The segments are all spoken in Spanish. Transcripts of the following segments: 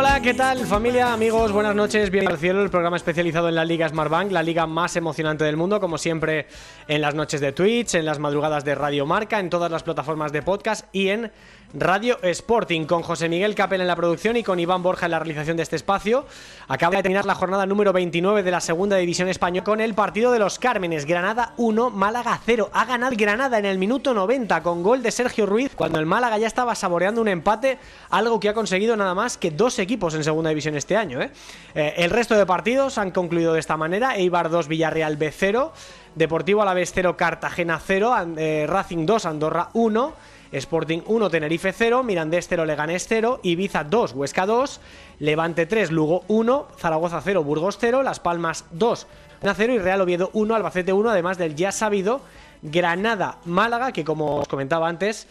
Hola, ¿qué tal familia, amigos? Buenas noches, bienvenidos al cielo, el programa especializado en la Liga Smartbank, la liga más emocionante del mundo, como siempre en las noches de Twitch, en las madrugadas de Radio Marca, en todas las plataformas de podcast y en Radio Sporting, con José Miguel Capel en la producción y con Iván Borja en la realización de este espacio. Acaba de terminar la jornada número 29 de la segunda división española con el partido de los Cármenes, Granada 1, Málaga 0. Ha ganado Granada en el minuto 90 con gol de Sergio Ruiz, cuando el Málaga ya estaba saboreando un empate, algo que ha conseguido nada más que dos equipos en segunda división este año. ¿eh? Eh, el resto de partidos han concluido de esta manera, Eibar 2, Villarreal B 0, Deportivo Alavés 0, Cartagena 0, eh, Racing 2, Andorra 1, Sporting 1, Tenerife 0, Mirandés 0, Leganés 0, Ibiza 2, Huesca 2, Levante 3, Lugo 1, Zaragoza 0, Burgos 0, Las Palmas 2, 0 y Real Oviedo 1, Albacete 1, además del ya sabido Granada Málaga, que como os comentaba antes,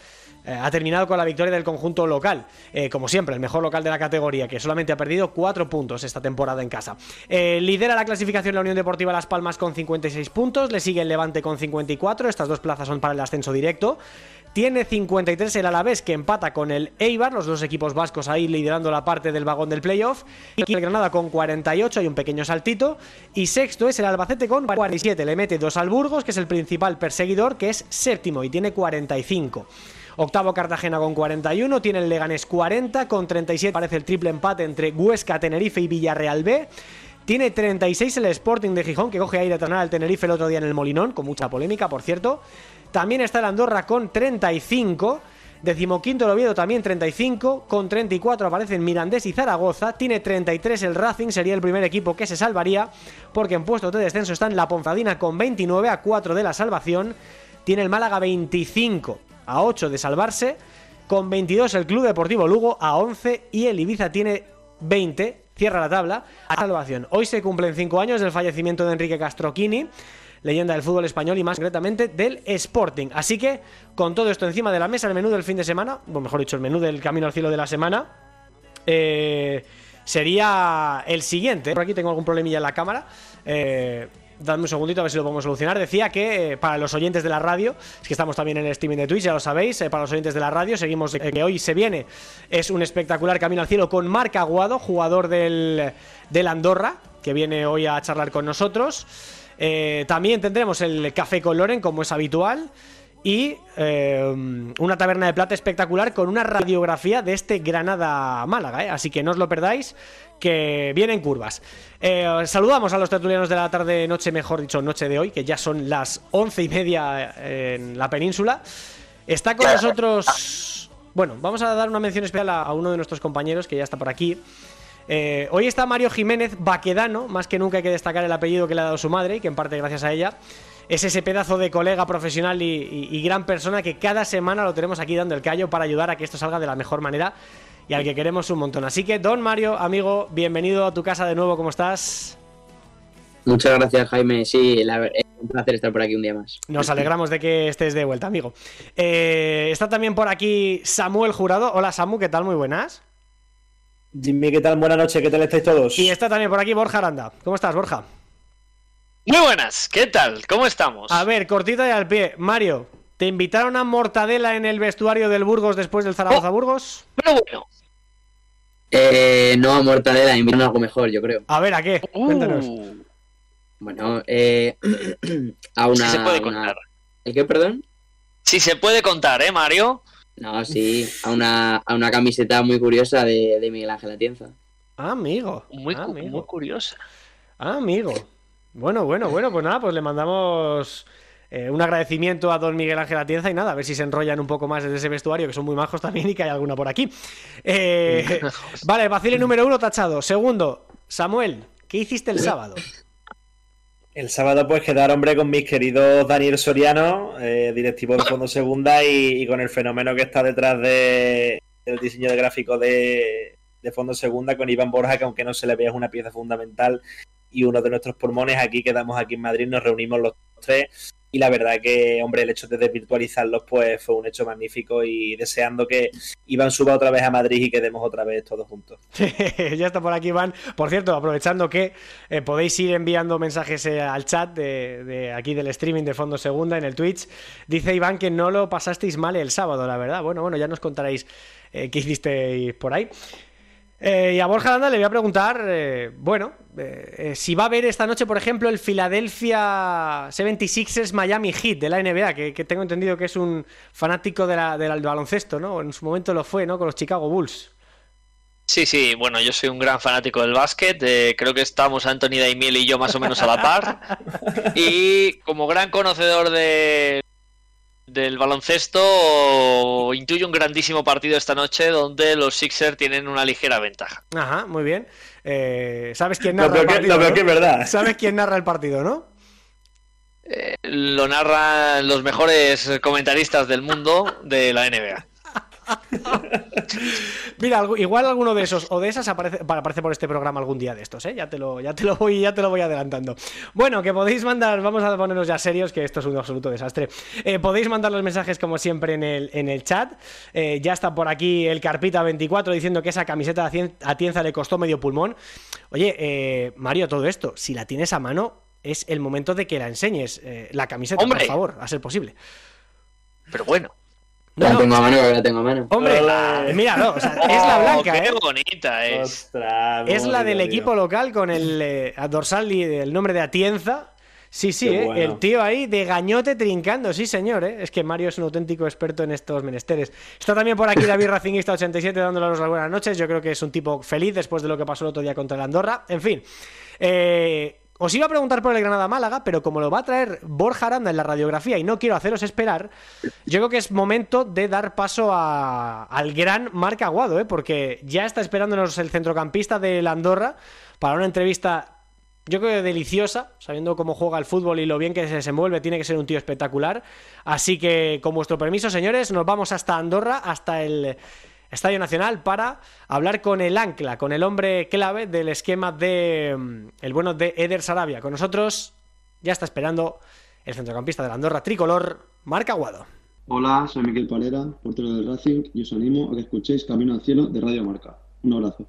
eh, ha terminado con la victoria del conjunto local. Eh, como siempre, el mejor local de la categoría, que solamente ha perdido 4 puntos esta temporada en casa. Eh, lidera la clasificación la Unión Deportiva Las Palmas con 56 puntos, le sigue el Levante con 54, estas dos plazas son para el ascenso directo. Tiene 53 el Alavés que empata con el Eibar, los dos equipos vascos ahí liderando la parte del vagón del playoff. Y el Granada con 48, hay un pequeño saltito. Y sexto es el Albacete con 47, le mete dos al Burgos, que es el principal perseguidor, que es séptimo y tiene 45. Octavo Cartagena con 41, tiene el Leganés 40, con 37 parece el triple empate entre Huesca, Tenerife y Villarreal B. Tiene 36 el Sporting de Gijón, que coge de tronar al Tenerife el otro día en el Molinón, con mucha polémica, por cierto. También está el Andorra con 35. Decimoquinto el Oviedo también 35. Con 34 aparecen Mirandés y Zaragoza. Tiene 33 el Racing, sería el primer equipo que se salvaría. Porque en puestos de descenso están la Ponfadina con 29 a 4 de la salvación. Tiene el Málaga 25 a 8 de salvarse. Con 22 el Club Deportivo Lugo a 11. Y el Ibiza tiene 20. Cierra la tabla a salvación. Hoy se cumplen 5 años del fallecimiento de Enrique Castroquini leyenda del fútbol español y más concretamente del Sporting. Así que, con todo esto encima de la mesa, el menú del fin de semana, o mejor dicho, el menú del camino al cielo de la semana, eh, sería el siguiente. Por aquí tengo algún problemilla en la cámara. Eh, Dadme un segundito a ver si lo podemos solucionar. Decía que eh, para los oyentes de la radio, es que estamos también en el streaming de Twitch, ya lo sabéis, eh, para los oyentes de la radio, seguimos que hoy se viene. Es un espectacular camino al cielo con Marc Aguado, jugador del, del Andorra, que viene hoy a charlar con nosotros. Eh, también tendremos el café con Loren, como es habitual. Y eh, una taberna de plata espectacular con una radiografía de este Granada-Málaga. ¿eh? Así que no os lo perdáis, que vienen curvas. Eh, saludamos a los tertulianos de la tarde-noche, mejor dicho, noche de hoy, que ya son las once y media en la península. Está con nosotros. Bueno, vamos a dar una mención especial a uno de nuestros compañeros que ya está por aquí. Eh, hoy está Mario Jiménez Baquedano, más que nunca hay que destacar el apellido que le ha dado su madre y que en parte gracias a ella es ese pedazo de colega profesional y, y, y, gran persona que cada semana lo tenemos aquí dando el callo para ayudar a que esto salga de la mejor manera y al que queremos un montón. Así que, don Mario, amigo, bienvenido a tu casa de nuevo, ¿cómo estás? Muchas gracias, Jaime. Sí, la, es un placer estar por aquí un día más. Nos alegramos de que estés de vuelta, amigo. Eh, está también por aquí Samuel Jurado. Hola, Samu, ¿qué tal? Muy buenas. Jimmy, ¿qué tal? Buenas noches, ¿qué tal estáis todos? Y está también por aquí Borja Aranda. ¿Cómo estás, Borja? Muy buenas, ¿qué tal? ¿Cómo estamos? A ver, cortita y al pie. Mario, ¿te invitaron a mortadela en el vestuario del Burgos después del Zaragoza Burgos? Bueno, bueno. Eh, no a mortadela, invitaron a algo mejor, yo creo. A ver, ¿a qué? Uh, Cuéntanos. Bueno, eh, a una. Sí se puede una- contar. ¿El qué, perdón? Sí se puede contar, ¿eh, Mario? No, sí, a una, a una camiseta muy curiosa de, de Miguel Ángel Atienza. Ah, amigo. Muy, ah, muy curiosa. Ah, amigo. Bueno, bueno, bueno, pues nada, pues le mandamos eh, un agradecimiento a don Miguel Ángel Atienza y nada, a ver si se enrollan un poco más desde ese vestuario, que son muy majos también y que hay alguna por aquí. Eh, vale, vacile número uno tachado. Segundo, Samuel, ¿qué hiciste el sábado? El sábado pues quedar hombre con mis queridos Daniel Soriano, eh, directivo de Fondo Segunda y, con el fenómeno que está detrás de, del diseño de gráfico de, de Fondo Segunda con Iván Borja, que aunque no se le vea es una pieza fundamental y uno de nuestros pulmones aquí, quedamos aquí en Madrid, nos reunimos los tres y la verdad que, hombre, el hecho de desvirtualizarlos pues fue un hecho magnífico y deseando que Iván suba otra vez a Madrid y quedemos otra vez todos juntos. ya está por aquí Iván. Por cierto, aprovechando que eh, podéis ir enviando mensajes eh, al chat de, aquí del streaming de Fondo Segunda en el Twitch, dice Iván que no lo pasasteis mal el sábado, la verdad. Bueno, bueno, ya nos contaréis eh, qué hicisteis por ahí. Eh, y a Borja Landa le voy a preguntar, eh, bueno, eh, si va a ver esta noche, por ejemplo, el Philadelphia 76ers Miami Heat de la NBA, que, tengo entendido que es un fanático de del baloncesto, ¿no? En su momento lo fue, ¿no? Con los Chicago Bulls. Sí, sí, bueno, yo soy un gran fanático del básquet, creo que estamos Anthony Daimiel y yo más o menos a la par. Y como gran conocedor de del baloncesto intuye un grandísimo partido esta noche donde los Sixers tienen una ligera ventaja. Ajá, muy bien. Eh, ¿Sabes quién narra el partido? Que, es verdad. ¿Sabes quién narra el partido, no? Eh, lo narran los mejores comentaristas del mundo de la NBA. Mira, igual alguno de esos o de esas aparece, aparece, por este programa algún día de estos, ¿eh? Ya te lo, ya te lo voy, ya te lo voy adelantando. Bueno, que podéis mandar, vamos a ponernos ya serios, que esto es un absoluto desastre. Eh, podéis mandar los mensajes como siempre en el, en el chat. Eh, ya está por aquí el Carpita24 diciendo que esa camiseta a Tienza le costó medio pulmón. Oye, eh, Mario, todo esto, si la tienes a mano, es el momento de que la enseñes. la camiseta, por favor, a ser posible. Pero bueno. La tengo a mano, la tengo a mano. Hombre, mira, no, es la oh, blanca, qué ¿eh? bonita es. es la del equipo local con el eh, dorsal y el nombre de Atienza. Sí, sí, eh, el tío ahí de gañote trincando, sí señor, ¿eh? es que Mario es un auténtico experto en estos menesteres. Está también por aquí David Racingista87 dándole las buenas noches, yo creo que es un tipo feliz después de lo que pasó el otro día contra el Andorra. En fin, eh, os iba a preguntar por el Granada Málaga, pero como lo va a traer Borja Aranda en la radiografía y no quiero haceros esperar, yo creo que es momento de dar paso al gran Marc Aguado, ¿eh? porque ya está esperándonos el centrocampista de Andorra para una entrevista, yo creo que deliciosa, sabiendo cómo juega el fútbol y lo bien que se desenvuelve, tiene que ser un tío espectacular. Así que, con vuestro permiso, señores, nos vamos hasta Andorra, hasta el Estadio Nacional para hablar con el ancla, con el hombre clave del esquema de mm, el bueno de Eder Sarabia. Con nosotros ya está esperando el centrocampista de la Andorra tricolor, Marc Aguado. Hola, soy Miguel Palera, portero del Racing, y os animo a que escuchéis Camino al Cielo de Radio Marca. Un abrazo.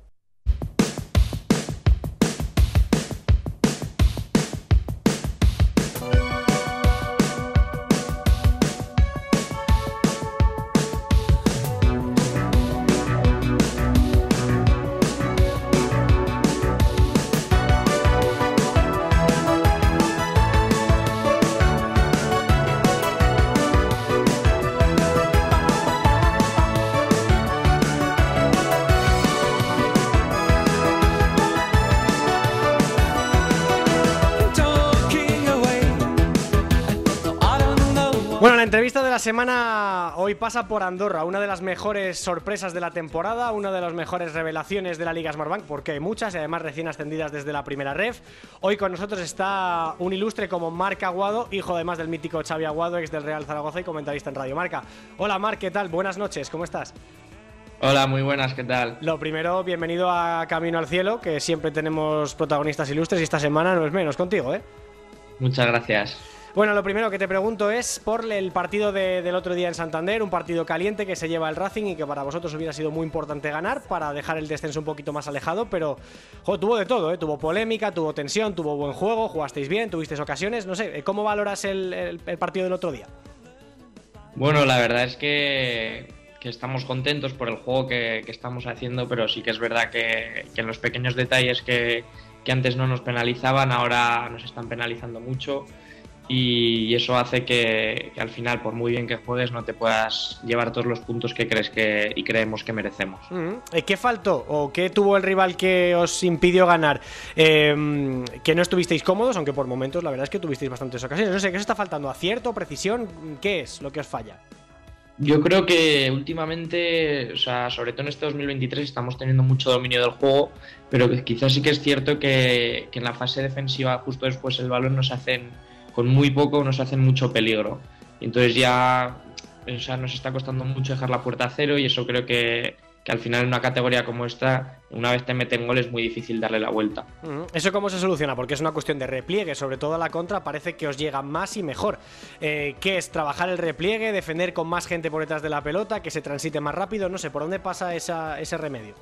La semana hoy pasa por Andorra, una de las mejores sorpresas de la temporada, una de las mejores revelaciones de la Liga Smartbank, porque hay muchas y además recién ascendidas desde la primera ref. Hoy con nosotros está un ilustre como Marc Aguado, hijo además del mítico Xavi Aguado, ex del Real Zaragoza y comentarista en Radio Marca. Hola Marc, ¿qué tal? Buenas noches, ¿cómo estás? Hola, muy buenas, ¿qué tal? Lo primero, bienvenido a Camino al Cielo, que siempre tenemos protagonistas ilustres y esta semana no es menos contigo, ¿eh? Muchas gracias. Bueno, lo primero que te pregunto es por el partido del otro día en Santander, un partido caliente que se lleva el Racing y que para vosotros hubiera sido muy importante ganar para dejar el descenso un poquito más alejado, pero tuvo de todo, ¿eh? tuvo polémica, tuvo tensión, tuvo buen juego, jugasteis bien, tuvisteis ocasiones, no sé, ¿cómo valoras el, partido del otro día? Bueno, la verdad es que, estamos contentos por el juego que, estamos haciendo, pero sí que es verdad que, en los pequeños detalles que antes no nos penalizaban, ahora nos están penalizando mucho y eso hace que, al final, por muy bien que juegues, no te puedas llevar todos los puntos que crees que y creemos que merecemos. Eh, ¿Qué faltó o qué tuvo el rival que os impidió ganar? Em, que no estuvisteis cómodos, aunque por momentos la verdad es que tuvisteis bastantes ocasiones. No sé, ¿qué os está faltando? ¿Acierto? ¿Precisión? ¿Qué es lo que os falla? Yo creo que últimamente, o sea, sobre todo en este 2023, estamos teniendo mucho dominio del juego, pero quizás sí que es cierto que, que en la fase defensiva, justo después el balón nos hacen con muy poco nos hacen mucho peligro. Entonces ya o nos está costando mucho dejar la puerta a cero y eso creo que, que al final en una categoría como esta, una vez te meten gol es muy difícil darle la vuelta. Ujú. ¿Eso cómo se soluciona? Porque es una cuestión de repliegue, sobre todo a la contra parece que os llega más y mejor. Eh, ¿Qué es? ¿Trabajar el repliegue? ¿Defender con más gente por detrás de la pelota? ¿Que se transite más rápido? No sé, ¿por dónde pasa esa- ese remedio?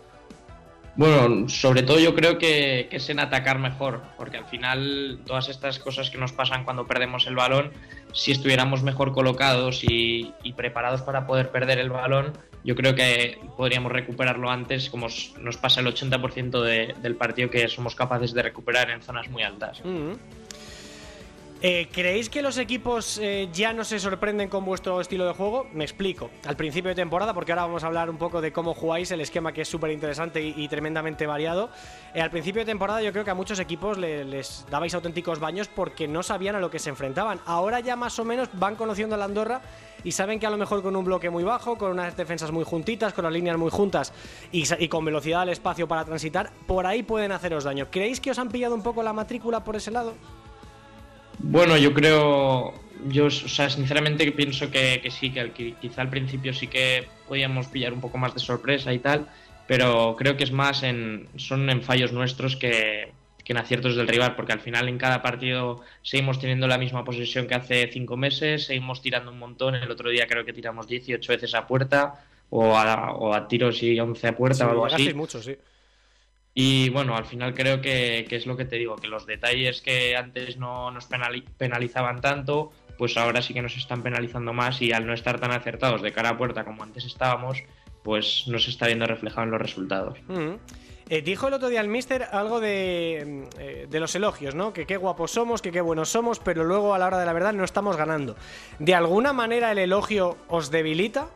Bueno, sobre todo yo creo que, es en atacar mejor, porque al final todas estas cosas que nos pasan cuando perdemos el balón, si estuviéramos mejor colocados y, y preparados para poder perder el balón, yo creo que podríamos recuperarlo antes, como nos pasa el 80% de- del partido que somos capaces de recuperar en zonas muy altas. Ujú. Eh, ¿Creéis que los equipos eh, ya no se sorprenden con vuestro estilo de juego? Me explico. Al principio de temporada, porque ahora vamos a hablar un poco de cómo jugáis, el esquema que es súper interesante y, tremendamente variado. Eh, al principio de temporada yo creo que a muchos equipos le- les dabais auténticos baños porque no sabían a lo que se enfrentaban. Ahora ya más o menos van conociendo a la Andorra y saben que a lo mejor con un bloque muy bajo, con unas defensas muy juntitas, con las líneas muy juntas y, y con velocidad al espacio para transitar, por ahí pueden haceros daño. ¿Creéis que os han pillado un poco la matrícula por ese lado? Bueno, yo creo, yo, o sea, sinceramente pienso que, que sí, que quizá al principio sí que podíamos pillar un poco más de sorpresa y tal, pero creo que es más en, son en fallos nuestros que, que en aciertos del rival, porque al final en cada partido seguimos teniendo la misma posesión que hace cinco meses, seguimos tirando un montón, el otro día creo que tiramos 18 veces a puerta, o a, o a tiros y 11 a puerta o algo así. mucho, sí. Y bueno, al final creo que, que es lo que te digo, que los detalles que antes no nos penali- penalizaban tanto, pues ahora sí que nos están penalizando más y al no estar tan acertados de cara a puerta como antes estábamos, pues no se está viendo reflejado en los resultados. Ujú. Eh, dijo el otro día el Mister algo de, mm, eh, de los elogios, ¿no? Que qué guapos somos, que qué buenos somos, pero luego a la hora de la verdad no estamos ganando. ¿De alguna manera el elogio os debilita?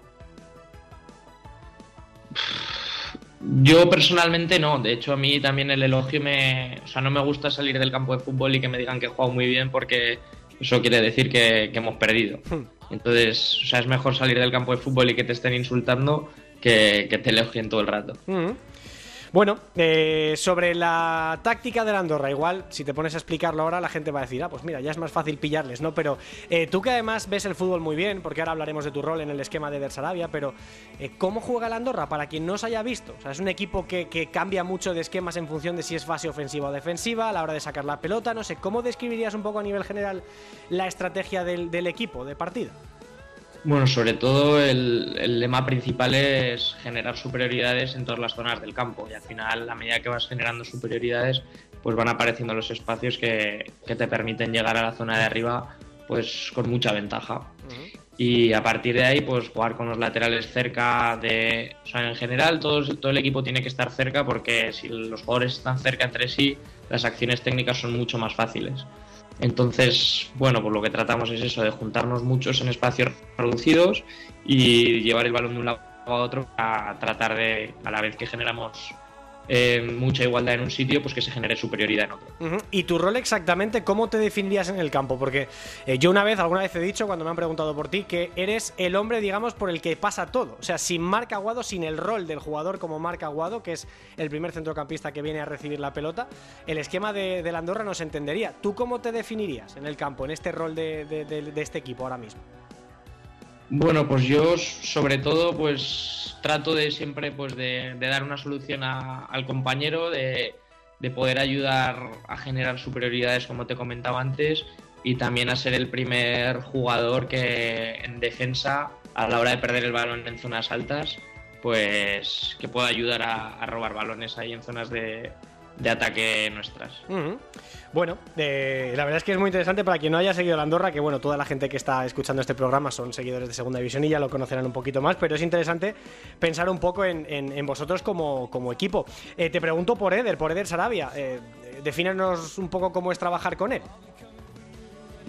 Yo personalmente no, de hecho a mí también el elogio me... O sea, no me gusta salir del campo de fútbol y que me digan que he jugado muy bien porque eso quiere decir que, que hemos perdido. Entonces, o sea, es mejor salir del campo de fútbol y que te estén insultando que, que te elogien todo el rato. Ujú. Bueno, eh, sobre la táctica de la Andorra, igual, si te pones a explicarlo ahora, la gente va a decir, ah, pues mira, ya es más fácil pillarles, ¿no? Pero eh, tú que además ves el fútbol muy bien, porque ahora hablaremos de tu rol en el esquema de Der Sarabia, pero eh, ¿cómo juega la Andorra? Para quien no se haya visto. O sea, es un equipo que, cambia mucho de esquemas en función de si es fase ofensiva o defensiva, a la hora de sacar la pelota, no sé, ¿cómo describirías un poco a nivel general la estrategia del, del equipo de partido? Bueno, sobre todo el, el lema principal es generar superioridades en todas las zonas del campo y al final, a medida que vas generando superioridades, pues van apareciendo los espacios que, que te permiten llegar a la zona de arriba pues con mucha ventaja. Y a partir de ahí, pues jugar con los laterales cerca de... O sea, en general todo, todo el equipo tiene que estar cerca porque si los jugadores están cerca entre sí, las acciones técnicas son mucho más fáciles. Entonces, bueno, pues lo que tratamos es eso, de juntarnos muchos en espacios reducidos y llevar el balón de un lado a otro a tratar de, a la vez que generamos eh, mucha igualdad en un sitio, pues que se genere superioridad en otro. ¿Y tu rol exactamente cómo te definirías en el campo? Porque eh, yo una vez, alguna vez he dicho, cuando me han preguntado por ti, que eres el hombre, digamos, por el que pasa todo. O sea, sin Marc Aguado, sin el rol del jugador como Marc Aguado, que es el primer centrocampista que viene a recibir la pelota, el esquema de, la Andorra no se entendería. ¿Tú cómo te definirías en el campo, en este rol de este equipo ahora mismo? Bueno, pues yo sobre todo pues trato de siempre pues de, de dar una solución a- al compañero, de, de poder ayudar a generar superioridades como te comentaba antes y también a ser el primer jugador que en defensa a la hora de perder el balón en zonas altas pues que pueda ayudar a, a robar balones ahí en zonas de, de ataque nuestras. Bueno, eh, la verdad es que es muy interesante para quien no haya seguido la Andorra, que bueno, toda la gente que está escuchando este programa son seguidores de Segunda División y ya lo conocerán un poquito más, pero es interesante pensar un poco en, en- en vosotros como, como equipo. Eh, te pregunto por Eder, por Eder Sarabia, eh, defínenos un poco cómo es trabajar con él.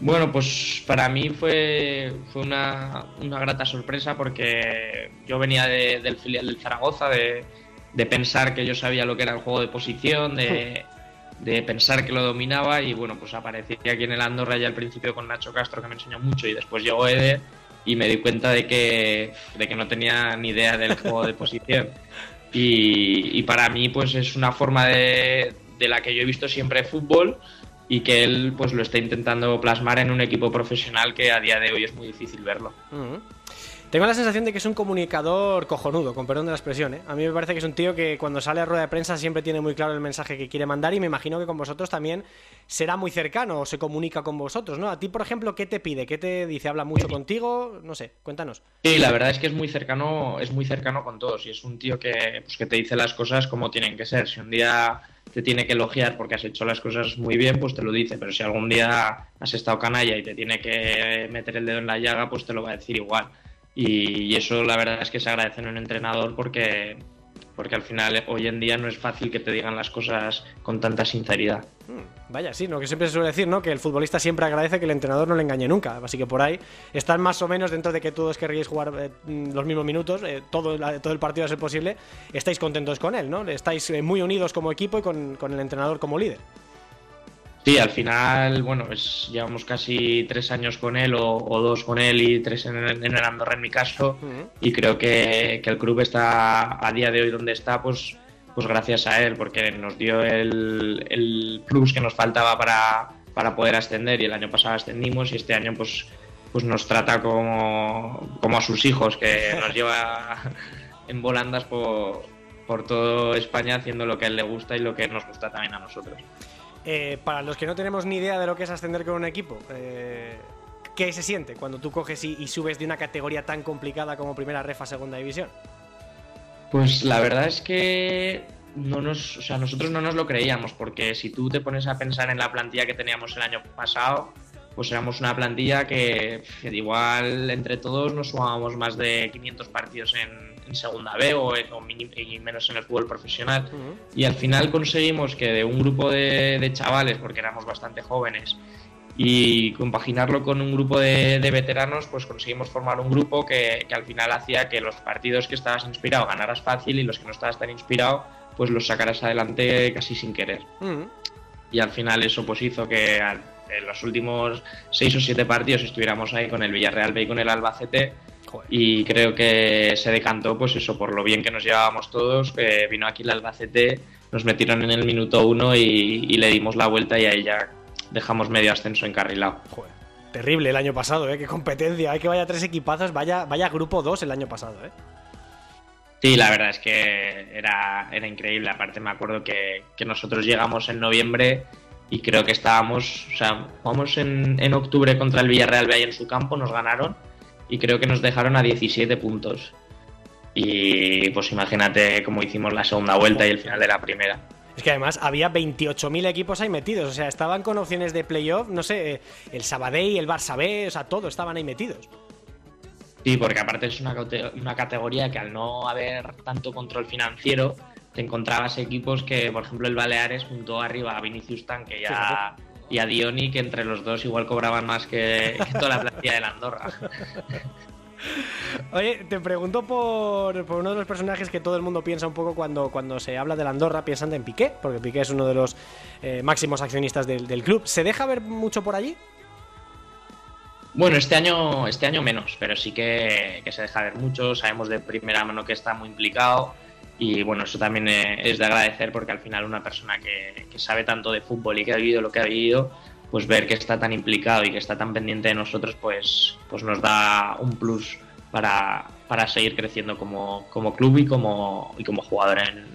Bueno, pues para mí fue, fue una, una grata sorpresa porque yo venía de- del filial del Zaragoza, de, de pensar que yo sabía lo que era el juego de posición, de, de pensar que lo dominaba y bueno, pues aparecí aquí en el Andorra ya al principio con Nacho Castro que me enseñó mucho y después llegó Eder y me di cuenta de que, de que no tenía ni idea del juego de posición. Y, y para mí pues es una forma de, de la que yo he visto siempre fútbol y que él pues lo está intentando plasmar en un equipo profesional que a día de hoy es muy difícil verlo. Tengo la sensación de que es un comunicador cojonudo, con perdón de la expresión. ¿eh? A mí me parece que es un tío que cuando sale a rueda de prensa siempre tiene muy claro el mensaje que quiere mandar y me imagino que con vosotros también será muy cercano o se comunica con vosotros, ¿no? A ti, por ejemplo, ¿qué te pide? ¿Qué te dice? ¿Habla mucho contigo? No sé, cuéntanos. Sí, la verdad es que es muy cercano, es muy cercano con todos y es un tío que, pues, que te dice las cosas como tienen que ser. Si un día te tiene que elogiar porque has hecho las cosas muy bien, pues te lo dice, pero si algún día has estado canalla y te tiene que meter el dedo en la llaga, pues te lo va a decir igual. Y, eso la verdad es que se agradece en un entrenador porque, porque al final hoy en día no es fácil que te digan las cosas con tanta sinceridad. Hmm, vaya, sí, lo que siempre se suele decir, ¿no? Que el futbolista siempre agradece que el entrenador no le engañe nunca. Así que por ahí están más o menos dentro de que todos querríais jugar eh, los mismos minutos, eh, todo, todo el partido a ser posible, estáis contentos con él, ¿no? Estáis eh, muy unidos como equipo y con, con el entrenador como líder. Sí, al final, bueno, pues llevamos casi tres años con él o, dos con él y tres en, el Andorra en mi caso. Y creo que, el club está a día de hoy donde está pues, pues gracias a él porque nos dio el, el plus que nos faltaba para, para, poder ascender. Y el año pasado ascendimos y este año pues, pues nos trata como, como a sus hijos que nos lleva en volandas por, por todo España haciendo lo que a él le gusta y lo que nos gusta también a nosotros. Eh, para los que no tenemos ni idea de lo que es ascender con un equipo, eh, ¿qué se siente cuando tú coges y, subes de una categoría tan complicada como primera ref a segunda división? Pues la verdad es que no nos, o sea, nosotros no nos lo creíamos, porque si tú te pones a pensar en la plantilla que teníamos el año pasado, pues éramos una plantilla que, igual entre todos nos sumábamos más de 500 partidos en, segunda B o, y menos en el fútbol profesional. Y al final conseguimos que de un grupo de, chavales, porque éramos bastante jóvenes, y compaginarlo con un grupo de, veteranos, pues conseguimos formar un grupo que, al final hacía que los partidos que estabas inspirado ganaras fácil y los que no estabas tan inspirado, pues los sacaras adelante casi sin querer. Y al final eso pues hizo que en los últimos seis o siete partidos estuviéramos ahí con el Villarreal B y con el Albacete. Y creo que se decantó, pues eso, por lo bien que nos llevábamos todos, que vino aquí el Albacete, nos metieron en el minuto uno y, le dimos la vuelta y ahí ya dejamos medio ascenso encarrilado. Joder. Terrible el año pasado, ¿eh? Qué competencia. Hay que vaya tres equipazos, vaya, vaya grupo 2 el año pasado, ¿eh? Sí, la verdad es que era, era increíble. Aparte me acuerdo que, que nosotros llegamos en noviembre y creo que estábamos, o sea, jugamos en, en octubre contra el Villarreal ahí en su campo, nos ganaron y creo que nos dejaron a 17 puntos. Y pues imagínate cómo hicimos la segunda vuelta y el final de la primera. Es que además había 28.000 equipos ahí metidos, o sea, estaban con opciones de playoff, no sé, el Sabadell, el Barça B, o sea, todos estaban ahí metidos. Sí, porque aparte es una, una categoría que al no haber tanto control financiero, te encontrabas equipos que, por ejemplo, el Baleares junto arriba a Vinicius Tanque y a, y a Dioni, que entre los dos igual cobraban más que, toda la plantilla de la Andorra. Oye, te pregunto por, uno de los personajes que todo el mundo piensa un poco cuando, cuando se habla de la Andorra, piensan en Piqué, porque Piqué es uno de los eh, máximos accionistas del, club. ¿Se deja ver mucho por allí? Bueno, este año, este año menos, pero sí que, que, se deja ver mucho. Sabemos de primera mano que está muy implicado. Y bueno, eso también eh, es de agradecer porque al final una persona que, sabe tanto de fútbol y que ha vivido lo que ha vivido, pues ver que está tan implicado y que está tan pendiente de nosotros, pues, pues nos da un plus para, seguir creciendo como, club y como, y como jugador en,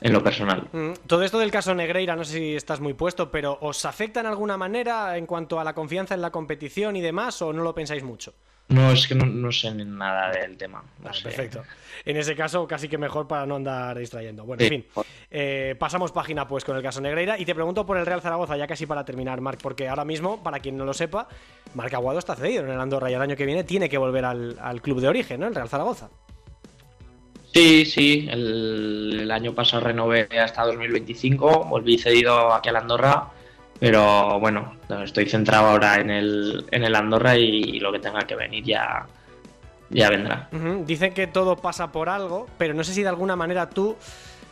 en lo personal. Mm, todo esto del caso Negreira, no sé si estás muy puesto, pero ¿os afecta en alguna manera en cuanto a la confianza en la competición y demás o no lo pensáis mucho? No, es que no, sé nada del tema. Perfecto. En ese caso, casi que mejor para no andar distrayendo. Bueno, en fin. Eh, pasamos página pues con el caso Negreira y te pregunto por el Real Zaragoza, ya casi para terminar, Marc, porque ahora mismo, para quien no lo sepa, Marc Aguado está cedido en el Andorra y el año que viene tiene que volver al, club de origen, ¿no? El Real Zaragoza. Sí, sí. El, el año pasado renové hasta 2025, volví cedido aquí al Andorra pero bueno, estoy centrado ahora en el, en el Andorra y, lo que tenga que venir ya, ya vendrá. Dicen que todo pasa por algo, pero no sé si de alguna manera tú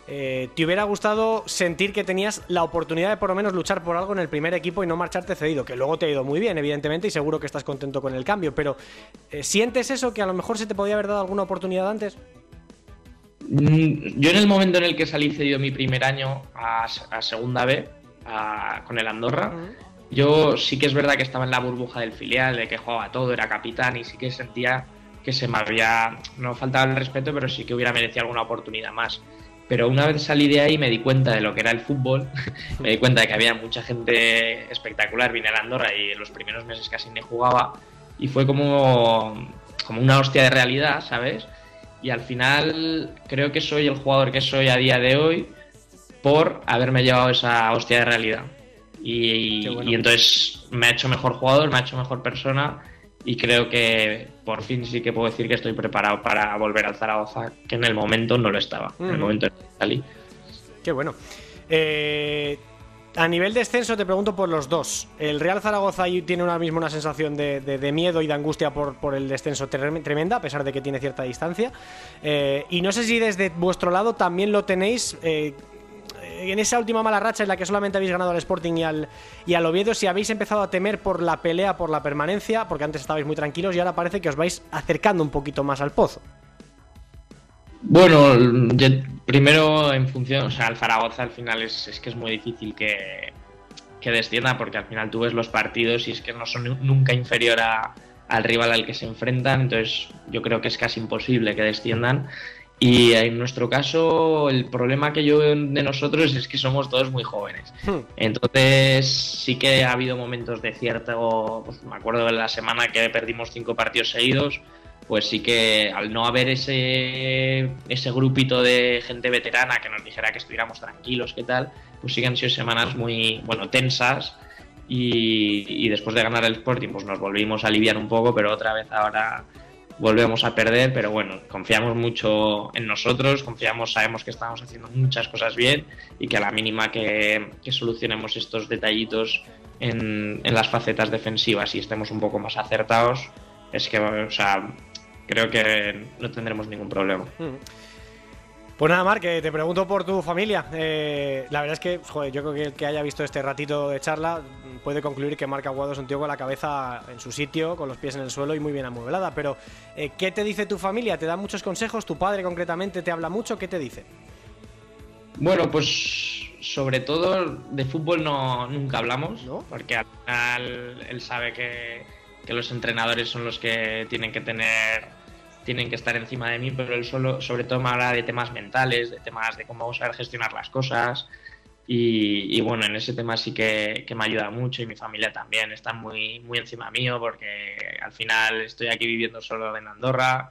eh, te hubiera gustado sentir que tenías la oportunidad de por lo menos luchar por algo en el primer equipo y no marcharte cedido, que luego te ha ido muy bien, evidentemente, y seguro que estás contento con el cambio, pero eh, ¿sientes eso que a lo mejor se te podía haber dado alguna oportunidad antes? Mm, yo en el momento en el que salí cedido mi primer año a, a segunda B, con el Andorra. Yo sí que es verdad que estaba en la burbuja del filial, de que jugaba todo, era capitán y sí que sentía que se me había, no faltaba el respeto, pero sí que hubiera merecido alguna oportunidad más. Pero una vez salí de ahí me di cuenta de lo que era el fútbol, me di cuenta de que había mucha gente espectacular, vine a Andorra y en los primeros meses casi ni jugaba y fue como, como una hostia de realidad, ¿sabes? Y al final creo que soy el jugador que soy a día de hoy por haberme llevado esa hostia de realidad. Y, y entonces me ha hecho mejor jugador, me ha hecho mejor persona y creo que por fin sí que puedo decir que estoy preparado para volver al Zaragoza, que en el momento no lo estaba, en el momento en que salí. Qué bueno. Eh, a nivel de descenso te pregunto por los dos. El Real Zaragoza tiene ahora mismo una sensación de, miedo y de angustia por, por, el descenso tremenda, a pesar de que tiene cierta distancia. Eh, y no sé si desde vuestro lado también lo tenéis... Eh, en esa última mala racha en la que solamente habéis ganado al Sporting y al, y al Oviedo, si habéis empezado a temer por la pelea, por la permanencia, porque antes estabais muy tranquilos y ahora parece que os vais acercando un poquito más al pozo. Bueno, primero en función, o sea, el Zaragoza al final es, es que es muy difícil que, que, descienda porque al final tú ves los partidos y es que no son nunca inferior al rival al que se enfrentan, entonces yo creo que es casi imposible que desciendan y en nuestro caso, el problema que yo veo de nosotros es que somos todos muy jóvenes. Hmm. Entonces, sí que ha habido momentos de cierto. Pues, me acuerdo de la semana que perdimos cinco partidos seguidos, pues sí que al no haber ese, ese grupito de gente veterana que nos dijera que estuviéramos tranquilos, qué tal, pues sí que han sido semanas muy, bueno, tensas. Y, y después de ganar el Sporting, pues nos volvimos a aliviar un poco, pero otra vez ahora volvemos a perder, pero bueno, confiamos mucho en nosotros, confiamos, sabemos que estamos haciendo muchas cosas bien y que a la mínima que, solucionemos estos detallitos en, las facetas defensivas y estemos un poco más acertados, es que, o sea, creo que no tendremos ningún problema. Mm. Pues nada, Mar, que te pregunto por tu familia. Eh, la verdad es que, joder, yo creo que el que haya visto este ratito de charla puede concluir que Marc Aguado es un tío con la cabeza en su sitio, con los pies en el suelo y muy bien amueblada. Pero, eh, ¿qué te dice tu familia? ¿Te da muchos consejos? ¿Tu padre concretamente te habla mucho? ¿Qué te dice? Bueno, pues sobre todo de fútbol no nunca hablamos, ¿No? porque al final él sabe que, que los entrenadores son los que tienen que tener tienen que estar encima de mí, pero él solo, sobre todo me habla de temas mentales, de temas de cómo saber gestionar las cosas. Y, bueno, en ese tema sí que, me ayuda mucho y mi familia también está muy, muy encima mío porque al final estoy aquí viviendo solo en Andorra.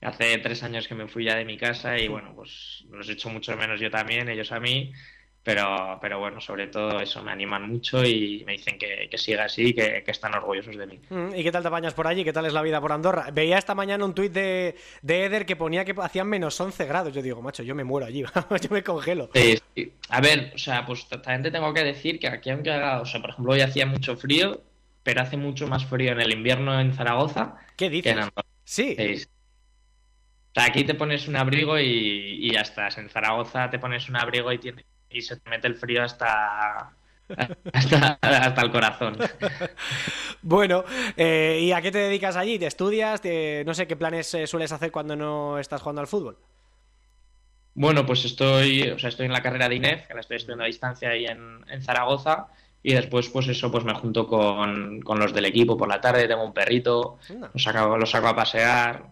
Hace tres años que me fui ya de mi casa y bueno, pues los he hecho mucho menos yo también, ellos a mí. Pero, pero bueno, sobre todo eso, me animan mucho y me dicen que, siga así, que, que, están orgullosos de mí. Mm, ¿Y qué tal te apañas por allí? ¿Qué tal es la vida por Andorra? Veía esta mañana un tuit de, de Eder que ponía que hacían menos 11 grados. Yo digo, macho, yo me muero allí, yo me congelo. A ver, o sea, pues también te tengo que decir que aquí aunque haga, o sea, por ejemplo, hoy hacía mucho frío, pero hace mucho más frío en el invierno en Zaragoza. ¿Qué dices? Sí. O sea, aquí te pones un abrigo y, y ya estás. En Zaragoza te pones un abrigo y tienes y se te mete el frío hasta, hasta, el corazón. bueno, eh, ¿y a qué te dedicas allí? ¿Te estudias? No sé qué planes eh, sueles hacer cuando no estás jugando al fútbol. Bueno, pues estoy, o sea, estoy en la carrera de INEF, que la estoy estudiando a distancia ahí en, Zaragoza. Y después, pues eso, pues me junto con, los del equipo por la tarde, tengo un perrito, lo saco, lo saco a pasear,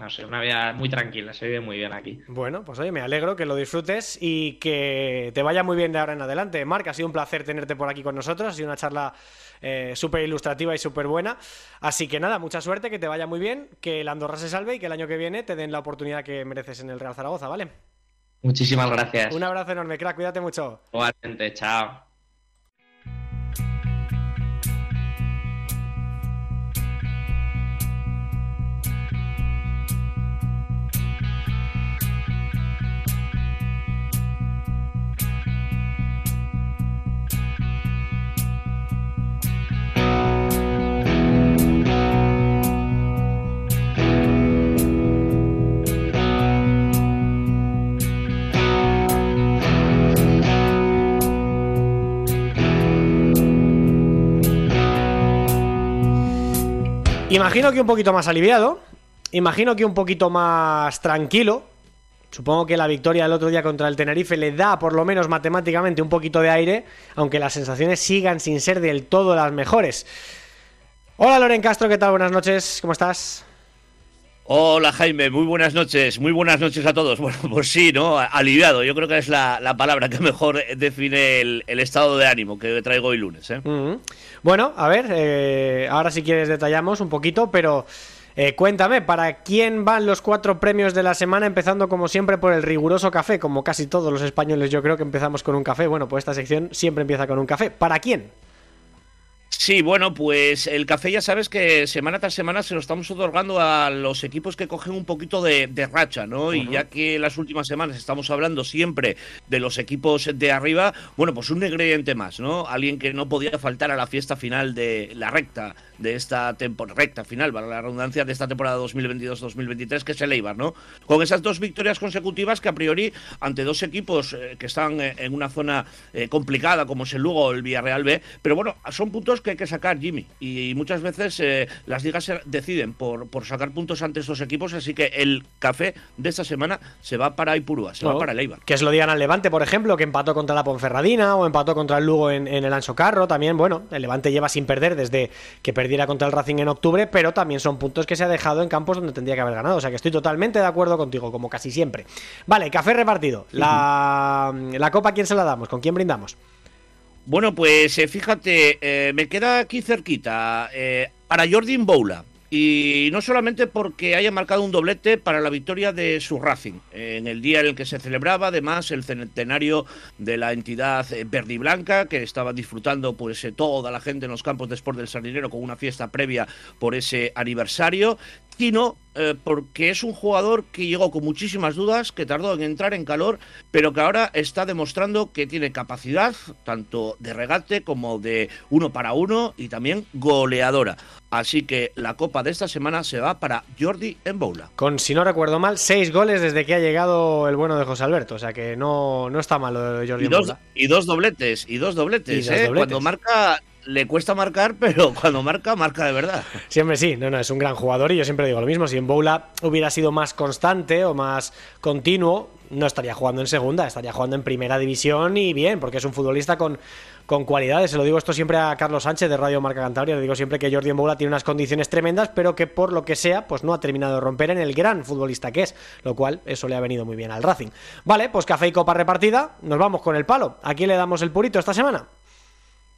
no sé, una vida muy tranquila, se vive muy bien aquí. Bueno, pues oye, me alegro que lo disfrutes y que te vaya muy bien de ahora en adelante. Marc, ha sido un placer tenerte por aquí con nosotros, ha sido una charla eh, súper ilustrativa y súper buena. Así que nada, mucha suerte, que te vaya muy bien, que el Andorra se salve y que el año que viene te den la oportunidad que mereces en el Real Zaragoza, ¿vale? Muchísimas gracias. Un abrazo enorme, crack, cuídate mucho. Igualmente, chao. Imagino que un poquito más aliviado, imagino que un poquito más tranquilo. Supongo que la victoria del otro día contra el Tenerife le da, por lo menos matemáticamente, un poquito de aire, aunque las sensaciones sigan sin ser del todo las mejores. Hola Loren Castro, ¿qué tal? Buenas noches, ¿cómo estás? Hola Jaime, muy buenas noches, muy buenas noches a todos. Bueno, pues sí, ¿no? Aliviado, yo creo que es la, palabra que mejor define el, estado de ánimo que traigo hoy lunes. ¿eh? Bueno, a ver, eh, ahora si quieres detallamos un poquito, pero eh, cuéntame, ¿para quién van los cuatro premios de la semana? Empezando como siempre por el riguroso café, como casi todos los españoles yo creo que empezamos con un café. Bueno, pues esta sección siempre empieza con un café. ¿Para quién? Sí, bueno, pues el café ya sabes que semana tras semana se lo estamos otorgando a los equipos que cogen un poquito de, racha, ¿no? Y ya que las últimas semanas estamos hablando siempre de los equipos de arriba, bueno, pues un ingrediente más, ¿no? Alguien que no podía faltar a la fiesta final de la recta de esta temporada, recta final, para la redundancia, de esta temporada 2022-2023, que es el Eibar, ¿no? Con esas dos victorias consecutivas que a priori, ante dos equipos eh, que están eh, en una zona eh, complicada, como es el Lugo o el Villarreal B, pero bueno, son puntos que hay que sacar, Jimmy, y muchas veces las ligas se deciden por, por sacar puntos ante estos equipos, así que el café de esta semana se va para Ipurúa, se va para el Eibar. Que es lo digan al Levante, por ejemplo, que empató contra la Ponferradina o empató contra el Lugo en, en el Anso Carro, también, bueno, el Levante lleva sin perder desde que perdió contra el Racing en octubre, pero también son puntos que se ha dejado en campos donde tendría que haber ganado. O sea que estoy totalmente de acuerdo contigo, como casi siempre. Vale, café repartido. La, la copa, ¿quién se la damos? ¿Con quién brindamos? Bueno, pues eh, fíjate, eh, me queda aquí cerquita. Eh, para Jordi Boula. Y no solamente porque haya marcado un doblete para la victoria de su Racing, en el día en el que se celebraba además el centenario de la entidad verde y blanca, que estaba disfrutando pues eh, toda la gente en los campos de Sport del Sardinero con una fiesta previa por ese aniversario, sino eh, porque es un jugador que llegó con muchísimas dudas, que tardó en entrar en calor, pero que ahora está demostrando que tiene capacidad tanto de regate como de uno para uno y también goleadora. Así que la copa de esta semana se va para Jordi Emboula. Con, si no recuerdo mal, seis goles desde que ha llegado el bueno de José Alberto. O sea que no, no está mal lo de Jordi y dos, Y dos dobletes, y dos dobletes. ¿eh? Cuando marca le cuesta marcar, pero cuando marca, marca de verdad. Siempre sí, no, no, es un gran jugador y yo siempre digo lo mismo. Si en Boula hubiera sido más constante o más continuo, no estaría jugando en segunda, estaría jugando en primera división y bien, porque es un futbolista con, con cualidades. Se lo digo esto siempre a Carlos Sánchez de Radio Marca Cantabria. Le digo siempre que Jordi Boula tiene unas condiciones tremendas, pero que por lo que sea, pues no ha terminado de romper en el gran futbolista que es, lo cual eso le ha venido muy bien al Racing. Vale, pues café y copa repartida, nos vamos con el palo. ¿A quién le damos el purito esta semana?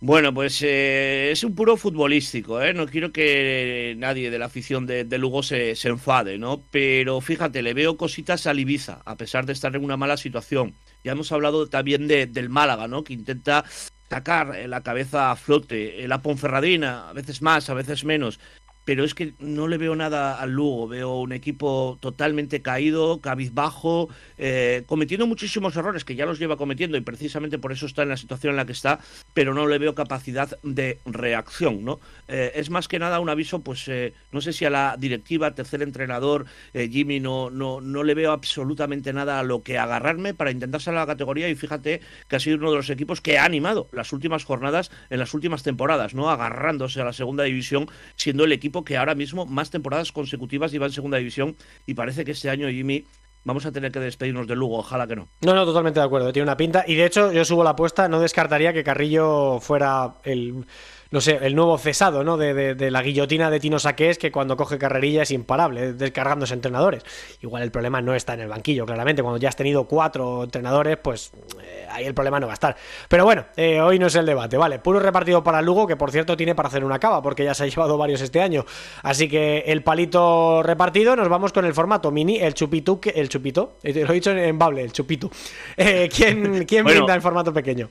Bueno, pues eh, es un puro futbolístico, ¿eh? No quiero que nadie de la afición de, Lugo se, se, enfade, ¿no? Pero fíjate, le veo cositas a Ibiza, a pesar de estar en una mala situación. Ya hemos hablado también de, del Málaga, ¿no? Que intenta sacar la cabeza a flote. La Ponferradina, a veces más, a veces menos pero es que no le veo nada al Lugo. Veo un equipo totalmente caído, cabizbajo, eh, cometiendo muchísimos errores que ya los lleva cometiendo y precisamente por eso está en la situación en la que está, pero no le veo capacidad de reacción, ¿no? Eh, es más que nada un aviso, pues eh, no sé si a la directiva, tercer entrenador, Jimmy, no, no, no le veo absolutamente nada a lo que agarrarme para intentar salir a la categoría y fíjate que ha sido uno de los equipos que ha animado las últimas jornadas en las últimas temporadas, ¿no? Agarrándose a la segunda división, siendo el equipo que ahora mismo más temporadas consecutivas lleva en segunda división y parece que este año Jimmy vamos a tener que despedirnos de Lugo, ojalá que no. No, no, totalmente de acuerdo, tiene una pinta y de hecho yo subo la apuesta, no descartaría que Carrillo fuera el no sé, el nuevo cesado, ¿no? De, de, la guillotina de Tino Saqués, que cuando coge carrerilla es imparable, descargándose entrenadores. Igual el problema no está en el banquillo, claramente. Cuando ya has tenido cuatro entrenadores, pues eh, ahí el problema no va a estar. Pero bueno, eh, hoy no es el debate, ¿vale? Puro repartido para Lugo, que por cierto tiene para hacer una cava, porque ya se ha llevado varios este año. Así que el palito repartido, nos vamos con el formato mini, el chupito, el chupito, eh, lo he dicho en Bable, el chupito. ¿Quién, quién brinda el formato pequeño?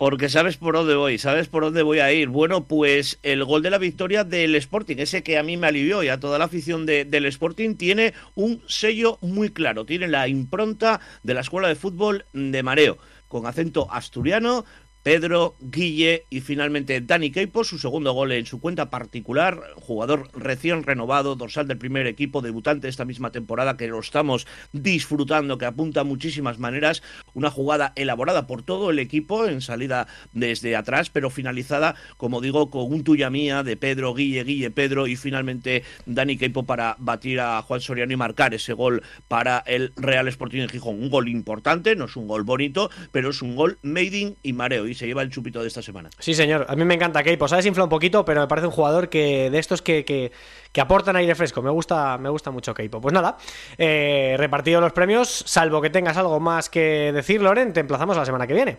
Porque sabes por dónde voy, sabes por dónde voy a ir. Bueno, pues el gol de la victoria del Sporting, ese que a mí me alivió y a toda la afición del Sporting, tiene un sello muy claro. Tiene la impronta de la Escuela de Fútbol de Mareo, con acento asturiano, Pedro, Guille y finalmente Dani Keipo, su segundo gol en su cuenta particular, jugador recién renovado, dorsal del primer equipo, debutante esta misma temporada que lo estamos disfrutando, que apunta muchísimas maneras, una jugada elaborada por todo el equipo en salida desde atrás, pero finalizada, como digo, con un tuya mía de Pedro, Guille, Guille, Pedro y finalmente Dani Keipo para batir a Juan Soriano y marcar ese gol para el Real Sporting de Gijón. Un gol importante, no es un gol bonito, pero es un gol made in y mareo y se lleva el chupito de esta semana. Sí, señor. A mí me encanta Keipo. Sabes infla un poquito, pero me parece un jugador que de estos que, que, que aportan aire fresco. Me gusta, me gusta mucho Keipo. Pues nada, eh, repartido los premios, salvo que tengas algo más que decir, Loren, te emplazamos la semana que viene.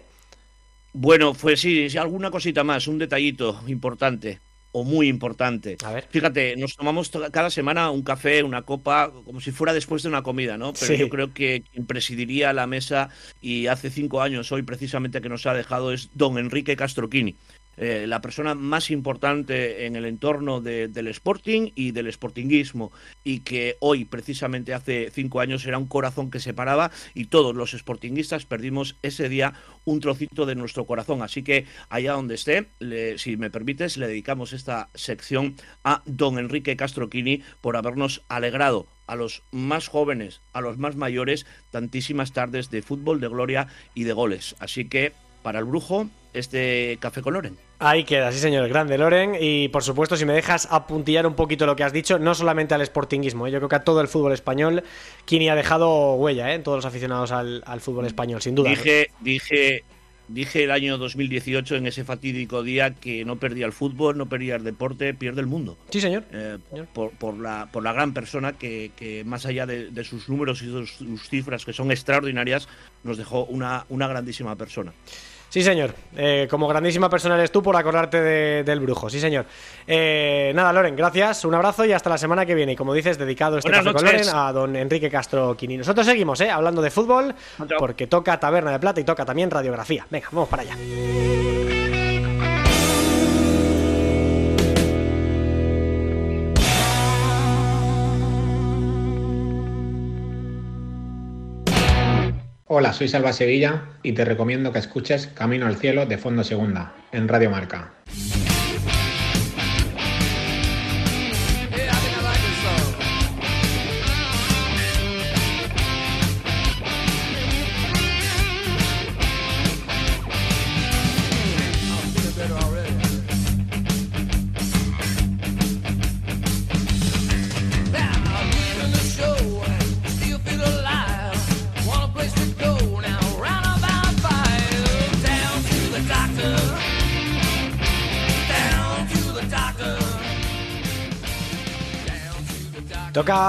Bueno, pues sí, sí, alguna cosita más, un detallito importante o muy importante. A ver. Fíjate, nos tomamos to- cada semana un café, una copa, como si fuera después de una comida, ¿no? Pero Sí. yo creo que quien presidiría la mesa y hace cinco años hoy precisamente que nos ha dejado es don Enrique Castroquini. Eh, la persona más importante en el entorno de- del Sporting y del Sportinguismo y que hoy precisamente hace cinco años era un corazón que se paraba y todos los Sportinguistas perdimos ese día un trocito de nuestro corazón. Así que allá donde esté, le- si me permites, le dedicamos esta sección a don Enrique Castroquini por habernos alegrado a los más jóvenes, a los más mayores, tantísimas tardes de fútbol, de gloria y de goles. Así que, para el brujo, este café con Loren. Ahí queda, sí señor, grande Loren. Y por supuesto, si me dejas apuntillar un poquito lo que has dicho, no solamente al sportinguismo, ¿eh? yo creo que a todo el fútbol español, Kini ha dejado huella ¿eh? en todos los aficionados al, al fútbol español, sin duda. Dije, dije, dije el año 2018 en ese fatídico día que no perdía el fútbol, no perdía el deporte, pierde el mundo. Sí, señor. Eh, por, por la, por la gran persona que, que más allá de, de sus números y de sus cifras, que son extraordinarias, nos dejó una, una grandísima persona. Sí, señor. Eh, como grandísima persona eres tú por acordarte de- del brujo. Sí, señor. Eh, nada, Loren, gracias. Un abrazo y hasta la semana que viene. Y como dices, dedicado este Buenas café con Loren a don Enrique Castro Quini. Nosotros seguimos, ¿eh? Hablando de fútbol, porque toca Taberna de Plata y toca también radiografía. Venga, vamos para allá. Hola, soy Salva Sevilla y te recomiendo que escuches Camino al Cielo de Fondo Segunda en Radio Marca.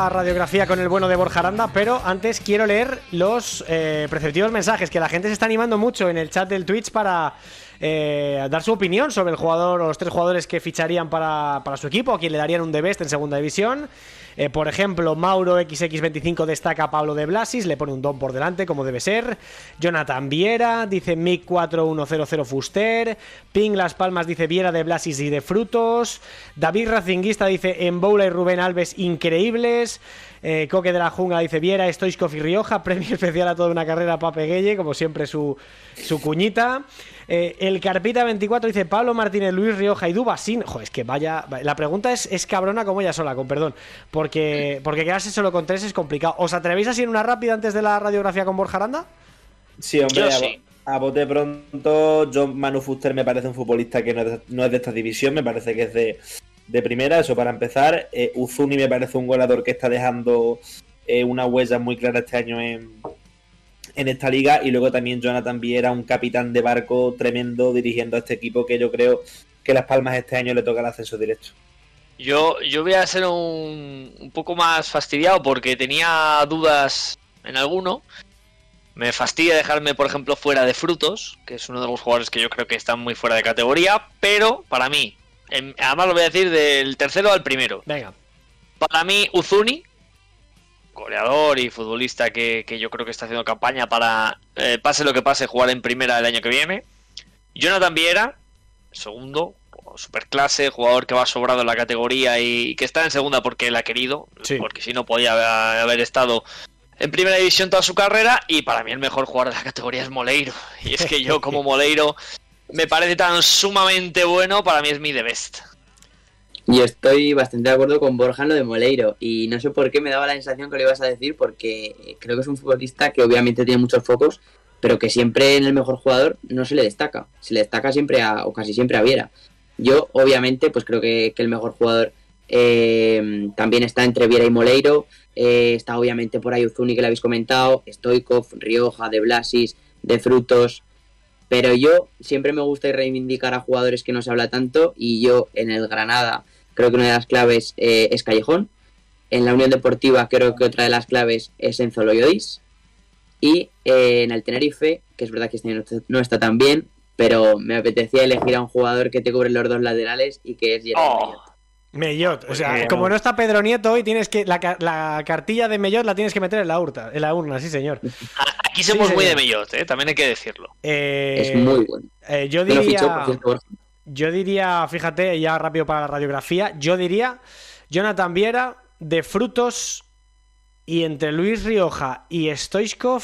Radiografía con el bueno de Borja Aranda, pero antes quiero leer los eh, preceptivos mensajes que la gente se está animando mucho en el chat del Twitch para eh, dar su opinión sobre el jugador o los tres jugadores que ficharían para, para su equipo, a quien le darían un de best en segunda división. Eh, por ejemplo, Mauro XX25 destaca a Pablo de Blasis, le pone un don por delante, como debe ser. Jonathan Viera dice Mick 4100 Fuster. Ping Las Palmas dice Viera de Blasis y de Frutos. David Racinguista dice Emboula y Rubén Alves increíbles. Eh, Coque de la Jungla dice Viera, Stoichkov y Rioja. Premio especial a toda una carrera Pape Gueye, como siempre su, su cuñita. Eh, el Carpita 24 dice Pablo Martínez, Luis Rioja y Dubasín. Joder, es que vaya. La pregunta es, es cabrona como ella sola, con perdón. Porque, porque quedarse solo con tres es complicado. ¿Os atrevéis a ir una rápida antes de la radiografía con Borja Aranda? Sí, hombre, Yo a, bote pronto, John Manu Fuster me parece un futbolista que no es de, no es de esta división, me parece que es de, de primera, eso para empezar. Eh, Uzuni me parece un goleador que está dejando eh, una huella muy clara este año en, en esta liga. Y luego también Jonathan Viera, un capitán de barco tremendo dirigiendo a este equipo que yo creo que Las Palmas este año le toca el ascenso directo. Yo, yo voy a ser un, un poco más fastidiado porque tenía dudas en alguno. Me fastidia dejarme, por ejemplo, fuera de Frutos, que es uno de los jugadores que yo creo que están muy fuera de categoría, pero para mí, además lo voy a decir del tercero al primero. Venga. Para mí, Uzuni, goleador y futbolista que, que yo creo que está haciendo campaña para, eh, pase lo que pase, jugar en primera el año que viene. Jonathan Viera, segundo, superclase, jugador que va sobrado en la categoría y que está en segunda porque él ha querido, Sí. porque si no podía haber, haber estado en primera división toda su carrera. Y para mí el mejor jugador de la categoría es Moleiro. Y es que yo, como Moleiro, me parece tan sumamente bueno, para mí es mi de best. Y estoy bastante de acuerdo con Borja en lo de Moleiro. Y no sé por qué me daba la sensación que lo ibas a decir, porque creo que es un futbolista que obviamente tiene muchos focos, pero que siempre en el mejor jugador no se le destaca. Se le destaca siempre a, o casi siempre a Viera. Yo, obviamente, pues creo que, que el mejor jugador eh, también está entre Viera y Moleiro. Eh, está obviamente por ahí Uzuni, que le habéis comentado, Stoikov, Rioja, De Blasis, De Frutos. Pero yo siempre me gusta reivindicar a jugadores que no se habla tanto y yo en el Granada creo que una de las claves eh, es Callejón. En la Unión Deportiva creo que otra de las claves es Enzo Loyodis. Y eh, en el Tenerife, que es verdad que este año no está tan bien, pero me apetecía elegir a un jugador que te cubre los dos laterales y que es Jeremy oh. Mellot, o sea, como no está Pedro Nieto hoy, tienes que la, la, cartilla de Mellot la tienes que meter en la urna, en la urna, sí señor. Aquí somos muy de Mellot, ¿eh? también hay que decirlo. Eh, es muy bueno. Eh, yo diría, yo diría, fíjate, ya rápido para la radiografía, yo diría Jonathan Viera de frutos y entre Luis Rioja y Stoichkov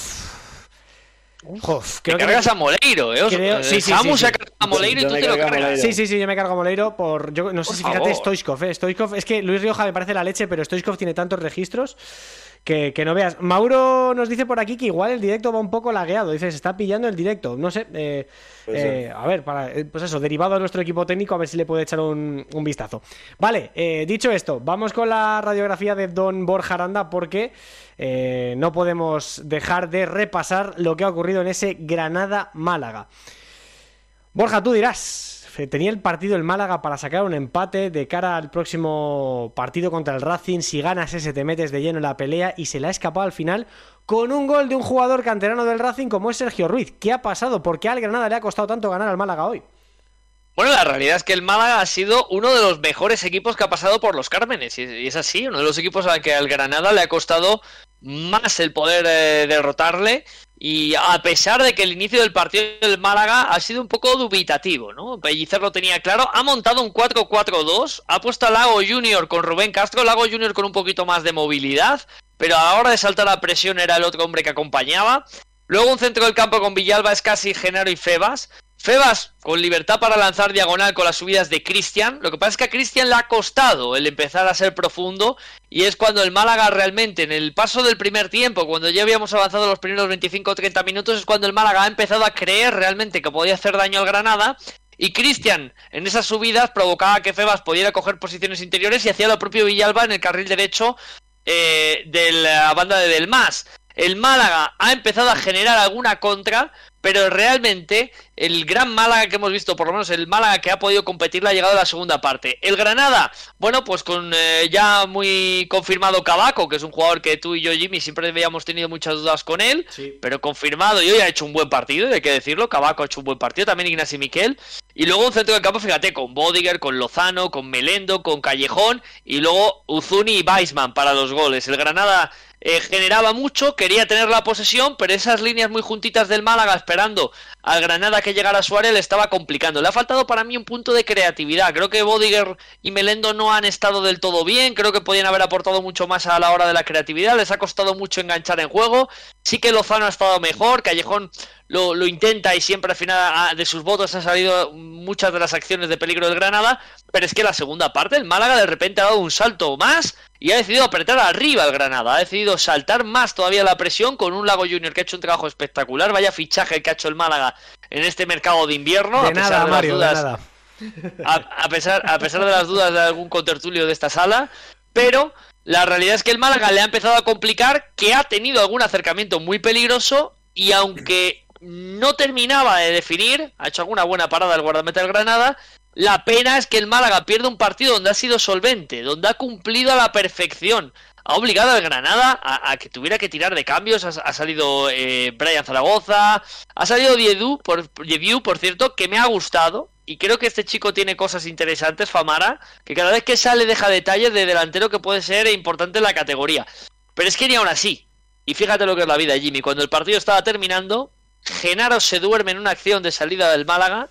Uf, creo cargas a Moleiro, ¿eh? Creo... Sí, sí, Samu sí, sí. a Moleiro y tú te lo cargas. Sí, sí, sí, yo me cargo a Moleiro por. Yo no sé si fíjate, Stoichkov, ¿eh? Stoichkov, es que Luis Rioja me parece la leche, pero Stoichkov tiene tantos registros que, no veas. Mauro nos dice por aquí que igual el directo va un poco lagueado. Dice, se está pillando el directo. No sé. Eh, eh, a ver, para, eh, pues eso, derivado de nuestro equipo técnico, a ver si le puede echar un, vistazo. Vale, dicho esto, vamos con la radiografía de Don Borja Aranda porque. No podemos dejar de repasar lo que ha ocurrido en ese Granada-Málaga. Borja, tú dirás, tenía el partido el Málaga para sacar un empate de cara al próximo partido contra el Racing. Si ganas ese te metes de lleno en la pelea y se la ha escapado al final con un gol de un jugador canterano del Racing como es Sergio Ruiz. ¿Qué ha pasado? ¿Por qué al Granada le ha costado tanto ganar al Málaga hoy? Bueno, la realidad es que el Málaga ha sido uno de los mejores equipos que ha pasado por los Cármenes. Y es así, uno de los equipos al que al Granada le ha costado más el poder eh, derrotarle. Y a pesar de que el inicio del partido del Málaga ha sido un poco dubitativo, ¿no? Pellicer lo tenía claro, ha montado un 4-4-2, ha puesto a Lago Junior con Rubén Castro, Lago Junior con un poquito más de movilidad, pero a la hora de saltar la presión era el otro hombre que acompañaba. Luego un centro del campo con Villalba, casi Genaro y Febas. Febas con libertad para lanzar diagonal con las subidas de Cristian. Lo que pasa es que a Cristian le ha costado el empezar a ser profundo y es cuando el Málaga realmente en el paso del primer tiempo, cuando ya habíamos avanzado los primeros 25 o 30 minutos, es cuando el Málaga ha empezado a creer realmente que podía hacer daño al Granada. Y Cristian en esas subidas provocaba que Febas pudiera coger posiciones interiores y hacía lo propio Villalba en el carril derecho eh, de la banda de Del El Málaga ha empezado a generar alguna contra, pero realmente el gran Málaga que hemos visto, por lo menos el Málaga que ha podido competir, le ha llegado a la segunda parte. El Granada, bueno, pues con eh, ya muy confirmado Cabaco, que es un jugador que tú y yo, Jimmy, siempre habíamos tenido muchas dudas con él, pero confirmado y hoy ha hecho un buen partido, hay que decirlo, Cabaco ha hecho un buen partido, también Ignacio Miquel, y luego un centro de campo, fíjate, con Bodiger, con Lozano, con Melendo, con Callejón, y luego Uzuni y Weisman para los goles. El Granada eh, generaba mucho, quería tener la posesión, pero esas líneas muy juntitas del Málaga esperando al Granada que llegara Suárez le estaba complicando. Le ha faltado para mí un punto de creatividad. Creo que Bodiger y Melendo no han estado del todo bien. Creo que podían haber aportado mucho más a la hora de la creatividad. Les ha costado mucho enganchar en juego. Sí que Lozano ha estado mejor. Callejón lo, lo intenta y siempre al final de sus votos han salido muchas de las acciones de peligro del Granada. Pero es que la segunda parte, el Málaga de repente ha dado un salto más y ha decidido apretar arriba al Granada. Ha decidido saltar más todavía la presión con un Lago Junior que ha hecho un trabajo espectacular. Vaya fichaje que ha hecho el Málaga en este mercado de invierno. a pesar de las dudas, A, pesar, a pesar de las dudas de algún contertulio de esta sala. Pero la realidad es que el Málaga le ha empezado a complicar, que ha tenido algún acercamiento muy peligroso y aunque no terminaba de definir, ha hecho alguna buena parada el guardameta del Granada, la pena es que el Málaga pierde un partido donde ha sido solvente, donde ha cumplido a la perfección. Ha obligado al Granada a, que tuviera que tirar de cambios. Ha, salido eh, Brian Zaragoza, ha salido Diedu, por, por cierto, que me ha gustado. Y creo que este chico tiene cosas interesantes, Famara, que cada vez que sale deja detalles de delantero que puede ser importante en la categoría. Pero es que ni aún así. Y fíjate lo que es la vida, Jimmy. Cuando el partido estaba terminando, Genaro se duerme en una acción de salida del Málaga,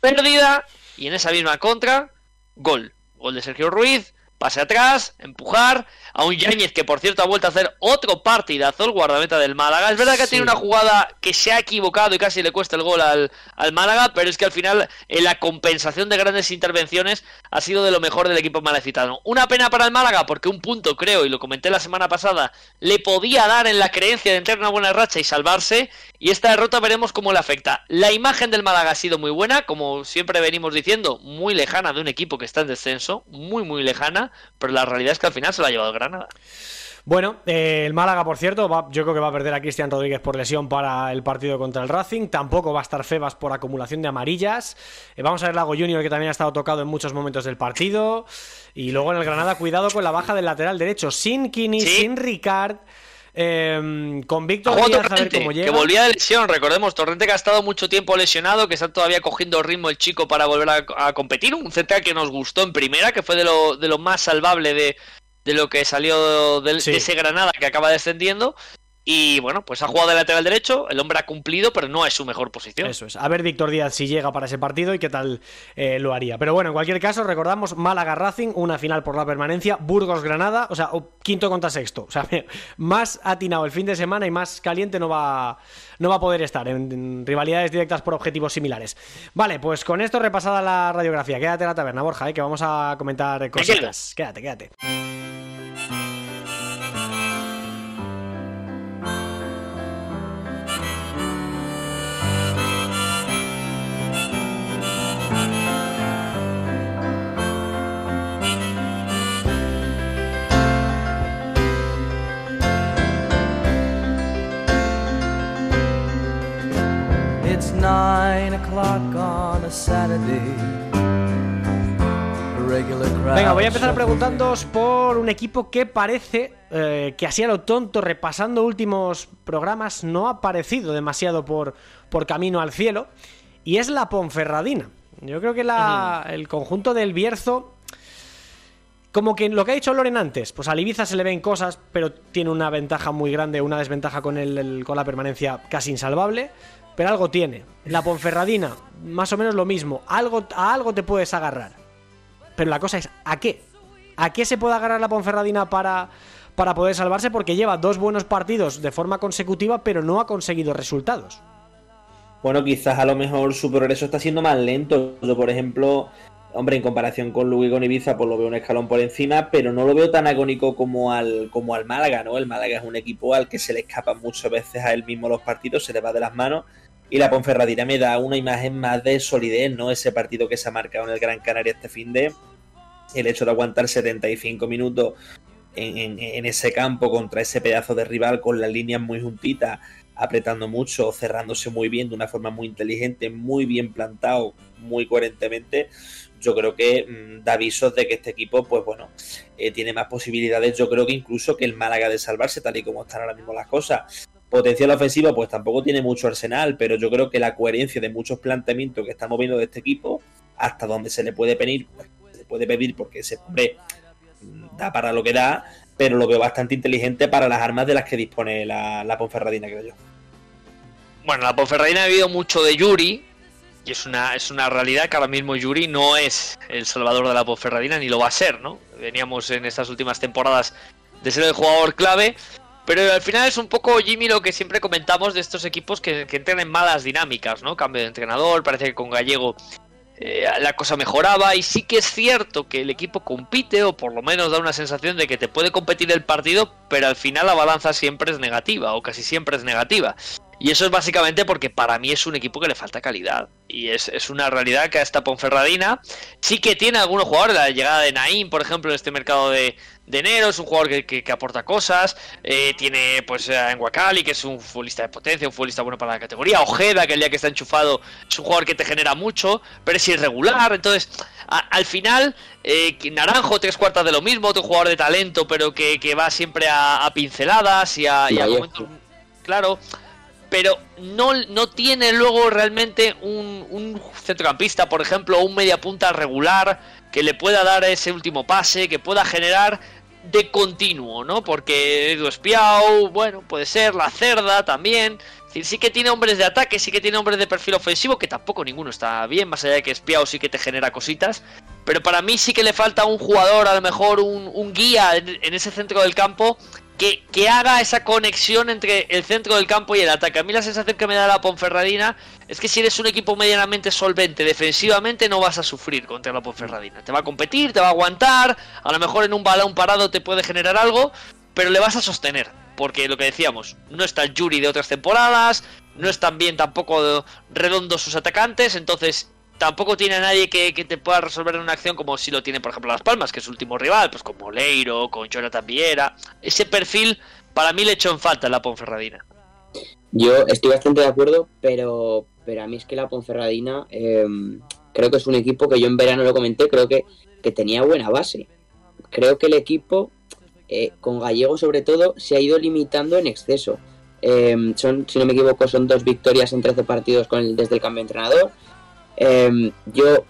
pérdida, y en esa misma contra, gol. Gol de Sergio Ruiz, pase atrás, empujar, a un Yáñez que por cierto ha vuelto a hacer otro partidazo, el guardameta del Málaga. Es verdad que ha tenido una jugada que se ha equivocado y casi le cuesta el gol al, al Málaga, pero es que al final en la compensación de grandes intervenciones ha sido de lo mejor del equipo malacitano. Una pena para el Málaga porque un punto creo, y lo comenté la semana pasada, le podía dar en la creencia de entrar en una buena racha y salvarse, y esta derrota veremos cómo le afecta. La imagen del Málaga ha sido muy buena, como siempre venimos diciendo, muy lejana de un equipo que está en descenso, muy muy lejana, pero la realidad es que al final se la ha llevado el Granada. Bueno, eh, el Málaga, por cierto, va- yo creo que va a perder a Cristian Rodríguez por lesión para el partido contra el Racing. Tampoco va a estar Febas por acumulación de amarillas. Eh, vamos a ver Lago Junior, que también ha estado tocado en muchos momentos del partido. Y luego en el Granada, cuidado con la baja del lateral derecho. Sin Kini, Sí. sin Ricard. Eh, con Víctor a ver Torrente, que volvía de lesión, recordemos, Torrente que ha estado mucho tiempo lesionado, que está todavía cogiendo ritmo el chico para volver a, a competir, un central que nos gustó en primera, que fue de lo, de lo más salvable de, de lo que salió Sí. de ese Granada que acaba descendiendo, y bueno, pues ha jugado de lateral derecho, el hombre ha cumplido, pero no es su mejor posición. Eso es. A ver Víctor Díaz si llega para ese partido y qué tal eh, lo haría. Pero bueno, en cualquier caso, recordamos Málaga Racing, una final por la permanencia, Burgos Granada, o sea, quinto contra sexto. O sea, más atinado el fin de semana y más caliente no va, no va a poder estar en, en rivalidades directas por objetivos similares. Vale, pues con esto repasada la radiografía. Quédate en la taberna, Borja, eh, que vamos a comentar cositas. Quédate, quédate. Voy a empezar preguntándoos por un equipo que parece eh, que así a lo tonto, repasando últimos programas, no ha aparecido demasiado por, por camino al cielo. Y es la Ponferradina. Yo creo que la, el conjunto del Bierzo. Como que lo que ha dicho Loren antes, pues al Ibiza se le ven cosas, pero tiene una ventaja muy grande, una desventaja con, el, el- con la permanencia casi insalvable. Pero algo tiene. La Ponferradina, más o menos lo mismo. Algo, a algo te puedes agarrar. Pero la cosa es, ¿a qué? ¿A qué se puede agarrar la Ponferradina para, para poder salvarse? Porque lleva dos buenos partidos de forma consecutiva, pero no ha conseguido resultados. Bueno, quizás a lo mejor su progreso está siendo más lento. Yo, por ejemplo, hombre, en comparación con y con Ibiza, pues lo veo un escalón por encima, pero no lo veo tan agónico como al, como al Málaga, ¿no? El Málaga es un equipo al que se le escapan muchas veces a él mismo los partidos, se le va de las manos. Y la Ponferradina me da una imagen más de solidez, ¿no? Ese partido que se ha marcado en el Gran Canaria este fin de. El hecho de aguantar 75 minutos en, en- en ese campo contra ese pedazo de rival con las líneas muy juntitas, apretando mucho, cerrándose muy bien, de una forma muy inteligente, muy bien plantado, muy coherentemente, yo creo que mm, da avisos de que este equipo, pues bueno, eh, tiene más posibilidades, yo creo que incluso que el Málaga de salvarse, tal y como están ahora mismo las cosas. Potencial ofensivo, pues tampoco tiene mucho arsenal, pero yo creo que la coherencia de muchos planteamientos que estamos viendo de este equipo, hasta donde se le puede pedir, pues, se puede pedir porque ese hombre da para lo que da, pero lo veo bastante inteligente para las armas de las que dispone la, la Ponferradina, creo yo. Bueno, la Ponferradina ha habido mucho de Yuri, y es una, es una realidad que ahora mismo Yuri no es el salvador de la Ponferradina, ni lo va a ser, ¿no? Veníamos en estas últimas temporadas de ser el jugador clave, pero al final es un poco, Jimmy, lo que siempre comentamos de estos equipos que, entran en malas dinámicas, ¿no? Cambio de entrenador, parece que con Gallego eh, la cosa mejoraba y sí que es cierto que el equipo compite o por lo menos da una sensación de que te puede competir el partido, pero al final la balanza siempre es negativa o casi siempre es negativa. Y eso es básicamente porque para mí es un equipo que le falta calidad. Y es, es una realidad que a esta Ponferradina sí que tiene algunos jugadores. La llegada de Naim, por ejemplo, en este mercado de, de enero, es un jugador que, que- que aporta cosas. Eh, tiene pues a Enguacali, que es un futbolista de potencia, un futbolista bueno para la categoría. Ojeda, que el día que está enchufado es un jugador que te genera mucho, pero es irregular. Entonces, a- al final, eh, Naranjo, tres cuartas de lo mismo, otro jugador de talento, pero que, que va siempre a, a pinceladas y a, y a Vallejo. momentos. Claro, pero no, no tiene luego realmente un, un centrocampista, por ejemplo, o un mediapunta regular que le pueda dar ese último pase, que pueda generar de continuo, ¿no? Porque Edu Espiau, bueno, puede ser, la Cerda también. Es decir, sí que tiene hombres de ataque, sí que tiene hombres de perfil ofensivo, que tampoco ninguno está bien, más allá de que Espiau sí que te genera cositas. Pero para mí sí que le falta un jugador, a lo mejor un, guía en ese centro del campo que, haga esa conexión entre el centro del campo y el ataque. A mí la sensación que me da la Ponferradina es que si eres un equipo medianamente solvente defensivamente no vas a sufrir contra la Ponferradina. Te va a competir, te va a aguantar, a lo mejor en un balón parado te puede generar algo, pero le vas a sostener. Porque lo que decíamos, no está el Yuri de otras temporadas, no están bien tampoco redondos sus atacantes, entonces tampoco tiene a nadie que, que, te pueda resolver en una acción como si lo tiene, por ejemplo, Las Palmas, que es su último rival, pues con Moleiro, con Jonathan Viera. Ese perfil para mí le echó en falta la Ponferradina. Yo estoy bastante de acuerdo, pero, pero a mí es que la Ponferradina eh, creo que es un equipo que yo en verano lo comenté, creo que, que tenía buena base. Creo que el equipo, eh, con Gallego sobre todo, se ha ido limitando en exceso. Eh, son, si no me equivoco, son dos victorias en 13 partidos con el, desde el cambio de entrenador. Eh, yo,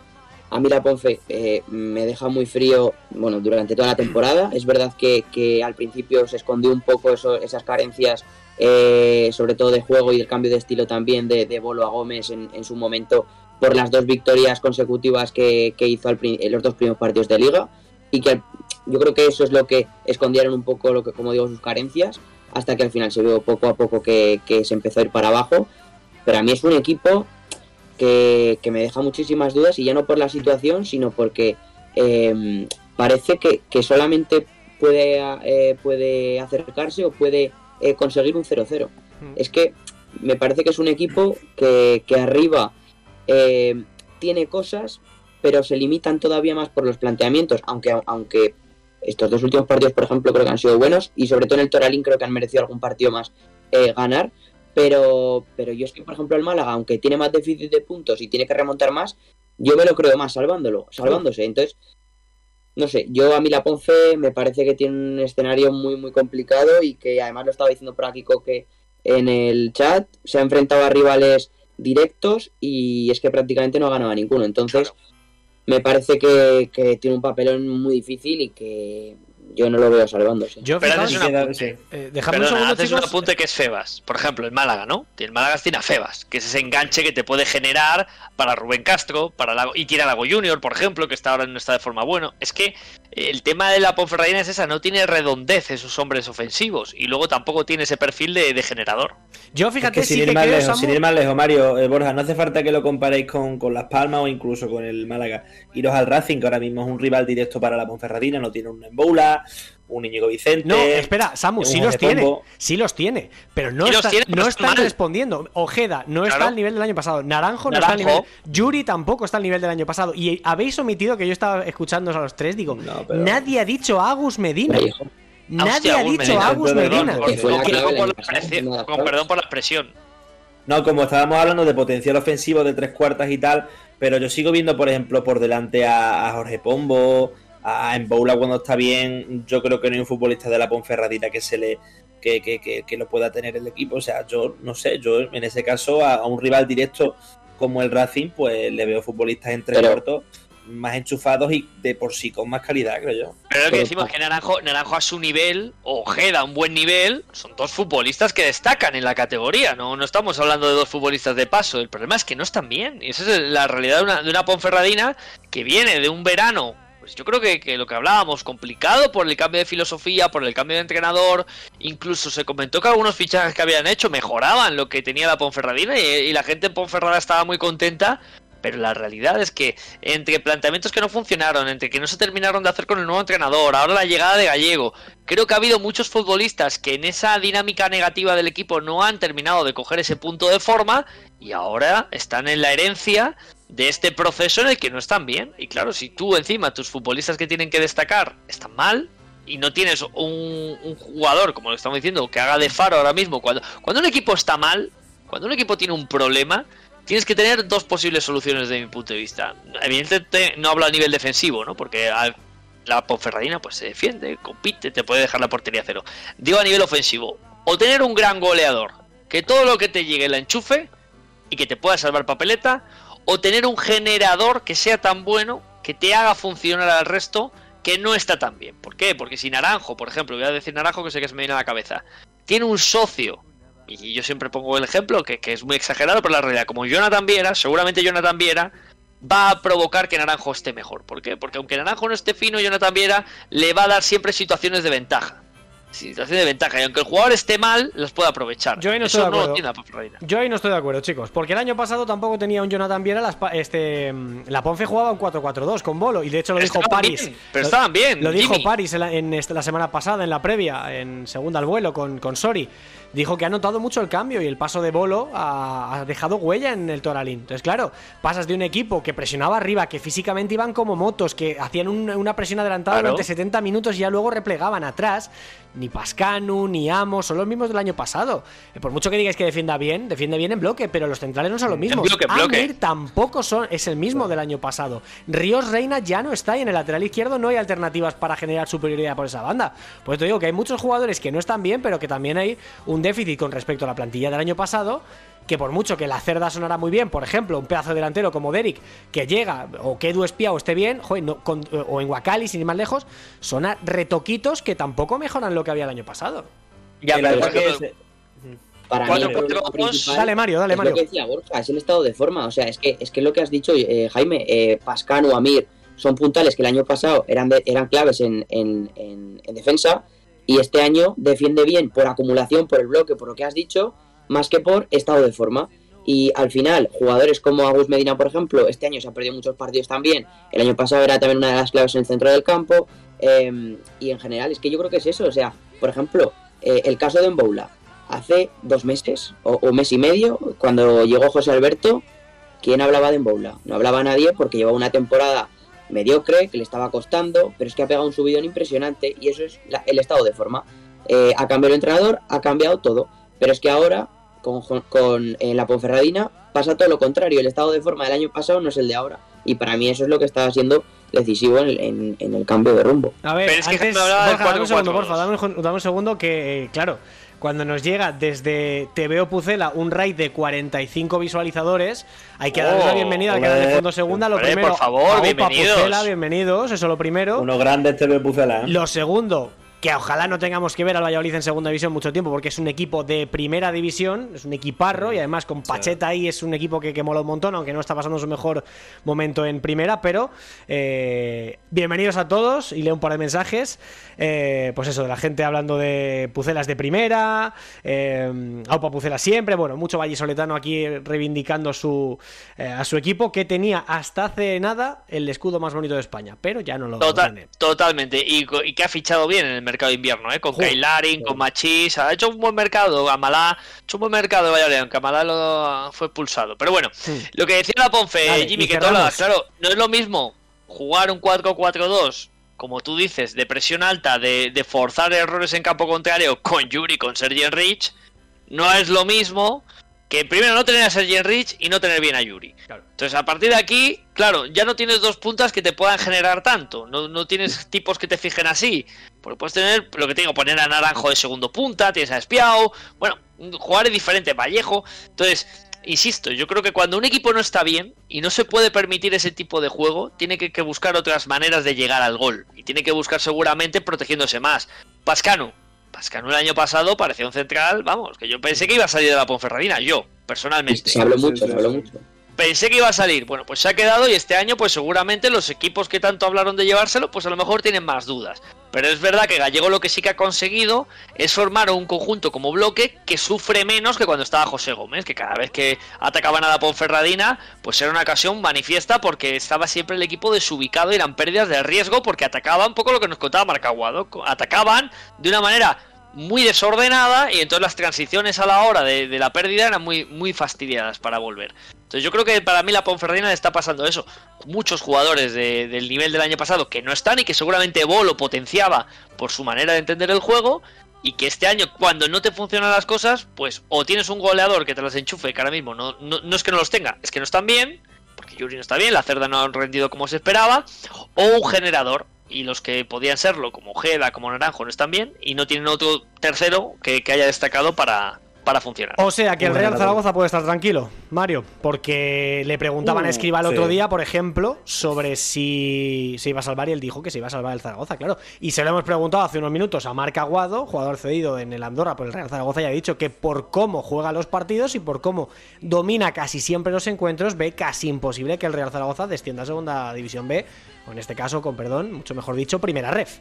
a mí la Ponfe eh, me deja muy frío bueno, durante toda la temporada. Es verdad que, que al principio se escondió un poco eso, esas carencias, eh, sobre todo de juego y el cambio de estilo también de, de Bolo a Gómez en, en, su momento por las dos victorias consecutivas que, que hizo al, en los dos primeros partidos de liga. Y que yo creo que eso es lo que escondieron un poco, lo que como digo, sus carencias hasta que al final se vio poco a poco que, que, se empezó a ir para abajo. Pero a mí es un equipo que, que me deja muchísimas dudas y ya no por la situación, sino porque eh, parece que, que, solamente puede, eh, puede acercarse o puede eh, conseguir un 0-0. Mm. Es que me parece que es un equipo que, que arriba eh, tiene cosas, pero se limitan todavía más por los planteamientos, aunque, aunque estos dos últimos partidos, por ejemplo, creo que han sido buenos y sobre todo en el Toralín creo que han merecido algún partido más ganar. Pero, pero yo es que, por ejemplo, el Málaga, aunque tiene más déficit de puntos y tiene que remontar más, yo me lo creo más salvándolo, salvándose. Entonces, no sé, yo a mí la Ponce me parece que tiene un escenario muy, muy complicado y que además lo estaba diciendo por aquí que en el chat, se ha enfrentado a rivales directos y es que prácticamente no ha ganado a ninguno. Entonces, claro. me parece que, que tiene un papelón muy difícil y que yo no lo veo salvándose. Yo, pero haces un apunte, eh, Perdona, un segundo, haces chicos. un apunte que es Febas. Por ejemplo, el Málaga, ¿no? El Málaga tiene a Febas, que es ese enganche que te puede generar para Rubén Castro, para Lago, y tiene a Lago Junior, por ejemplo, que está ahora no está de forma buena. Es que el tema de la Ponferradina es esa, no tiene redondez en sus hombres ofensivos y luego tampoco tiene ese perfil de, de generador. Yo fíjate, es que sin, sí ir que más creo, lejos, Samu- sin ir más lejos, Mario, eh, Borja, no hace falta que lo comparéis con, con Las Palmas o incluso con el Málaga. Iros al Racing, que ahora mismo es un rival directo para la Ponferradina, no tiene un Emboula, un Íñigo Vicente. No, espera, Samu, sí los tiene. Pombo. Sí los tiene. Pero no, Sí está- tiene, no pero están mal. respondiendo. Ojeda no está al nivel del año pasado. Naranjo no está al Naranjo. nivel. Yuri tampoco está al nivel del año pasado. Y habéis omitido que yo estaba escuchándoos a los tres. Digo, No, pero- nadie ha dicho Agus Medina. Nadie Hostia, ha dicho Agus Medina. Con, perdón por la expresión. No, como estábamos hablando de potencial ofensivo de tres cuartas y tal, pero yo sigo viendo, por ejemplo, por delante a, a Jorge Pombo, a Emboula cuando está bien. Yo creo que no hay un futbolista de la Ponferradina que se le que, que, que, que lo pueda tener el equipo. O sea, yo no sé, yo en ese caso a, a un rival directo como el Racing, pues le veo futbolistas entre Pero- cortos más enchufados y de por sí con más calidad, creo yo. Pero lo que decimos es que Naranjo, Naranjo a su nivel, o Ojeda a un buen nivel, son dos futbolistas que destacan en la categoría. No, no estamos hablando de dos futbolistas de paso. El problema es que no están bien. Y esa es la realidad de una, de una Ponferradina que viene de un verano. Pues yo creo que, que lo que hablábamos, complicado por el cambio de filosofía, por el cambio de entrenador. Incluso se comentó que algunos fichajes que habían hecho mejoraban lo que tenía la Ponferradina y, y la gente en Ponferrada estaba muy contenta. Pero la realidad es que entre planteamientos que no funcionaron, entre que no se terminaron de hacer con el nuevo entrenador, ahora la llegada de Gallego, creo que ha habido muchos futbolistas que en esa dinámica negativa del equipo no han terminado de coger ese punto de forma y ahora están en la herencia de este proceso en el que no están bien. Y claro, si tú encima tus futbolistas que tienen que destacar están mal y no tienes un, un jugador, como lo estamos diciendo, que haga de faro ahora mismo, cuando, cuando un equipo está mal, cuando un equipo tiene un problema, tienes que tener dos posibles soluciones desde mi punto de vista. Evidentemente no hablo a nivel defensivo, ¿no? Porque la Ponferradina pues se defiende, compite, te puede dejar la portería cero. Digo a nivel ofensivo, o tener un gran goleador, que todo lo que te llegue la enchufe y que te pueda salvar papeleta, o tener un generador que sea tan bueno que te haga funcionar al resto que no está tan bien. ¿Por qué? Porque si Naranjo, por ejemplo, voy a decir Naranjo que sé que se me viene a la cabeza, tiene un socio y yo siempre pongo el ejemplo, que, que es muy exagerado, pero la realidad, como Jonathan Viera, seguramente Jonathan Viera va a provocar que Naranjo esté mejor. ¿Por qué? Porque aunque Naranjo no esté fino, Jonathan Viera le va a dar siempre situaciones de ventaja. Situaciones de ventaja. Y aunque el jugador esté mal, las puede aprovechar. Yo ahí no Eso estoy de no acuerdo. tiene la Ponferradina. Yo ahí no estoy de acuerdo, chicos. Porque el año pasado tampoco tenía un Jonathan Viera. las este, mm, la Ponce jugaba un 4-4-2 con Bolo. Y de hecho lo dijo bien, pero Lo- estaban bien. Lo dijo. Paris en, la, en este- la semana pasada, en la previa, en segunda al vuelo con, con Sori. dijo que ha notado mucho el cambio y el paso de Bolo ha, ha dejado huella en el Toralín. Entonces, claro, pasas de un equipo que presionaba arriba, que físicamente iban como motos, que hacían un- una presión adelantada Claro. durante 70 minutos y ya luego replegaban atrás. Ni Pascanu, ni Amos, son los mismos del año pasado. Eh, Por mucho que digáis que defienda bien, defiende bien en bloque, pero los centrales no son los mismos. bloque, bloque. Amir tampoco son, es el mismo del año pasado. Ríos Reina ya no está y en el lateral izquierdo no hay alternativas para generar superioridad por esa banda. Pues te digo que hay muchos jugadores que no están bien, pero que también hay un déficit con respecto a la plantilla del año pasado. Que por mucho que la cerda sonara muy bien, por ejemplo, un pedazo delantero como Derek, que llega, o que Edu Espía o esté bien, joder, no- con- o en Wakali, sin ir más lejos, son retoquitos que tampoco mejoran lo que había el año pasado. Ya, Pero pero es que es- Para mí Cuatro Dale, Mario, dale, es Mario. lo que decía Borja, es el estado de forma. O sea, es que es que lo que has dicho, eh, Jaime, eh, Pascano, Amir, son puntales que el año pasado eran, de- eran claves en, en- en- en defensa y este año defiende bien por acumulación, por el bloque, por lo que has dicho, más que por estado de forma. Y al final, jugadores como Agus Medina, por ejemplo, este año se ha perdido muchos partidos también. El año pasado era también una de las claves en el centro del campo. eh, y en general, es que yo creo que es eso. O sea, por ejemplo, eh, el caso de Mboula. Hace dos meses o o un mes y medio, cuando llegó José Alberto, ¿quién hablaba de Mboula? No hablaba nadie porque llevaba una temporada mediocre, que le estaba costando, pero es que ha pegado un subidón impresionante y eso es la- el estado de forma. Eh, ha cambiado el entrenador, ha cambiado todo, pero es que ahora con, con eh, la Ponferradina pasa todo lo contrario, el estado de forma del año pasado no es el de ahora y para mí eso es lo que está siendo decisivo en, en- en el cambio de rumbo. A ver, Pero es que antes, me hablaba del Borja, dame un segundo, 4-4-2. porfa, dame un, dame un segundo que, eh, claro, cuando nos llega desde TVO Pucela un raid de 45 visualizadores, hay que darle Oh, la bienvenida al canal de. Fondo Segunda. Lo Hombre, primero, por favor, bienvenidos. Pucela, bienvenidos, eso lo primero. unos grandes TV Pucela. ¿eh? Lo segundo, que ojalá no tengamos que ver al Valladolid en segunda división mucho tiempo, porque es un equipo de primera división, es un equiparro, y además con Pacheta ahí es un equipo que, que mola un montón, aunque no está pasando su mejor momento en primera, pero eh, bienvenidos a todos, y leo un par de mensajes, eh, pues eso, de la gente hablando de Pucelas de primera, eh, Aupa Pucela siempre, bueno, mucho vallisoletano aquí reivindicando su, eh, a su equipo, que tenía hasta hace nada el escudo más bonito de España, pero ya no lo Total- totalmente. Y, y que ha fichado bien en el mercado de invierno, ¿eh? Con Joder. Kailarin, con Machis. Ha hecho un buen mercado. Amalá. Ha hecho un buen mercado de Valladolid, aunque Amalá lo fue expulsado. Pero bueno, lo que decía la Ponfe, Vale, Jimmy, que cerramos. claro, no es lo mismo jugar un 4-4-2, como tú dices, de presión alta, de, de forzar errores en campo contrario con Yuri, con Sergi Enrich. No es lo mismo que primero no tener a Sergi Enrich y no tener bien a Yuri. Entonces, a partir de aquí, claro, ya no tienes dos puntas que te puedan generar tanto. No, no tienes tipos que te fijen así. Porque puedes tener, lo que te digo, poner a Naranjo de segundo punta, tienes a Espiao. Bueno, jugar es diferente, Vallejo. Entonces, insisto, yo creo que cuando un equipo no está bien y no se puede permitir ese tipo de juego, tiene que, que buscar otras maneras de llegar al gol. Y tiene que buscar seguramente protegiéndose más. Pascanu. Pascanu el año pasado parecía un central, vamos, que yo pensé que iba a salir de la Ponferradina, yo, personalmente. Se habló mucho, se habló mucho. Pensé que iba a salir. Bueno, pues se ha quedado y este año, pues seguramente los equipos que tanto hablaron de llevárselo, pues a lo mejor tienen más dudas. Pero es verdad que Gallego lo que sí que ha conseguido es formar un conjunto como bloque que sufre menos que cuando estaba José Gómez, que cada vez que atacaban a la Ponferradina, pues era una ocasión manifiesta porque estaba siempre el equipo desubicado y eran pérdidas de riesgo porque atacaban un poco lo que nos contaba Marcaguado. Atacaban de una manera muy desordenada y entonces las transiciones a la hora de, la pérdida eran muy, muy fastidiadas para volver. Entonces yo creo que para mí la Ponferradina le está pasando eso. Muchos jugadores de- del nivel del año pasado que no están y que seguramente Bolo potenciaba por su manera de entender el juego y que este año cuando no te funcionan las cosas, pues o tienes un goleador que te las enchufe, que ahora mismo no, no, no es que no los tenga, es que no están bien, porque Yuri no está bien, la cerda no ha rendido como se esperaba, o un generador. Y los que podían serlo, como Ojeda, como Naranjo, no están bien y no tienen otro tercero que, que haya destacado para, para funcionar. O sea que el Real. Zaragoza puede estar tranquilo, Mario, porque le preguntaban a Uh, Escriba el sí. otro día, por ejemplo, sobre si se iba a salvar y él dijo que se iba a salvar el Zaragoza, claro. Y se lo hemos preguntado hace unos minutos a Marc Aguado, jugador cedido en el Andorra por el Real Zaragoza, y ha dicho que por cómo juega los partidos y por cómo domina casi siempre los encuentros, ve casi imposible que el Real Zaragoza descienda a Segunda División B, o en este caso, con perdón, mucho mejor dicho, Primera Ref.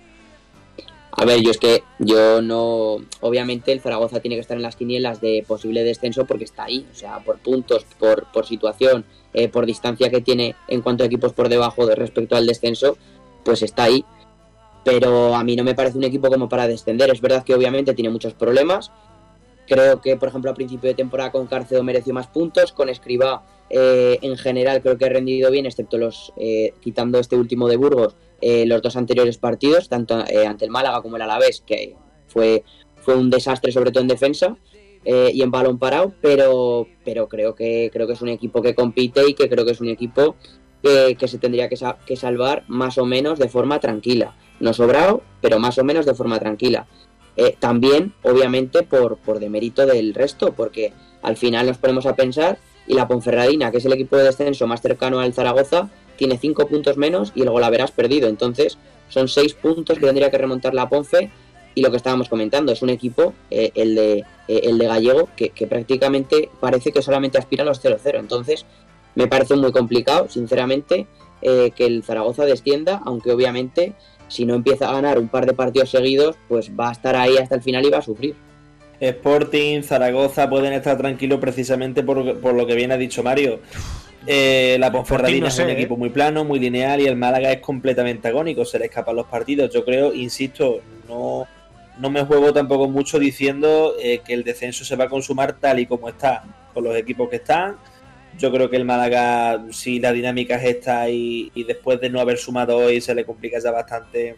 A ver, yo es que yo no. Obviamente el Zaragoza tiene que estar en las quinielas de posible descenso porque está ahí. O sea, por puntos, por, por situación, eh, por distancia que tiene en cuanto a equipos por debajo de respecto al descenso, pues está ahí. Pero a mí no me parece un equipo como para descender. Es verdad que obviamente tiene muchos problemas, Creo que, por ejemplo, a principio de temporada con Cárcedo mereció más puntos, con Escribá eh, en general creo que ha rendido bien, excepto los, eh, quitando este último de Burgos, eh, los dos anteriores partidos, tanto eh, ante el Málaga como el Alavés, que fue, fue un desastre sobre todo en defensa y en balón parado, pero, pero creo, que, creo que es un equipo que compite y que creo que es un equipo que, se tendría que, que salvar más o menos de forma tranquila. No sobrado, pero más o menos de forma tranquila. También, obviamente, por, por demérito del resto, porque al final nos ponemos a pensar y la Ponferradina, que es el equipo de descenso más cercano al Zaragoza, tiene cinco puntos menos y el Golaveras perdido. Entonces, son seis puntos que tendría que remontar la Ponfe. Y lo que estábamos comentando, es un equipo, eh, el, de, eh, el de Gallego, que, que prácticamente parece que solamente aspira a los 0-0. Entonces, me parece muy complicado, sinceramente, eh, que el Zaragoza descienda, aunque obviamente si no empieza a ganar un par de partidos seguidos, pues va a estar ahí hasta el final y va a sufrir. Sporting, Zaragoza pueden estar tranquilos precisamente por, por lo que bien ha dicho Mario. Eh, la Ponferradina no es un ¿eh? equipo muy plano, muy lineal y el Málaga es completamente agónico, se le escapan los partidos. Yo creo, insisto, no, no me juego tampoco mucho diciendo eh, que el descenso se va a consumar tal y como está, con los equipos que están. Yo creo que el Málaga, si la dinámica es esta y, y después de no haber sumado hoy, se le complica ya bastante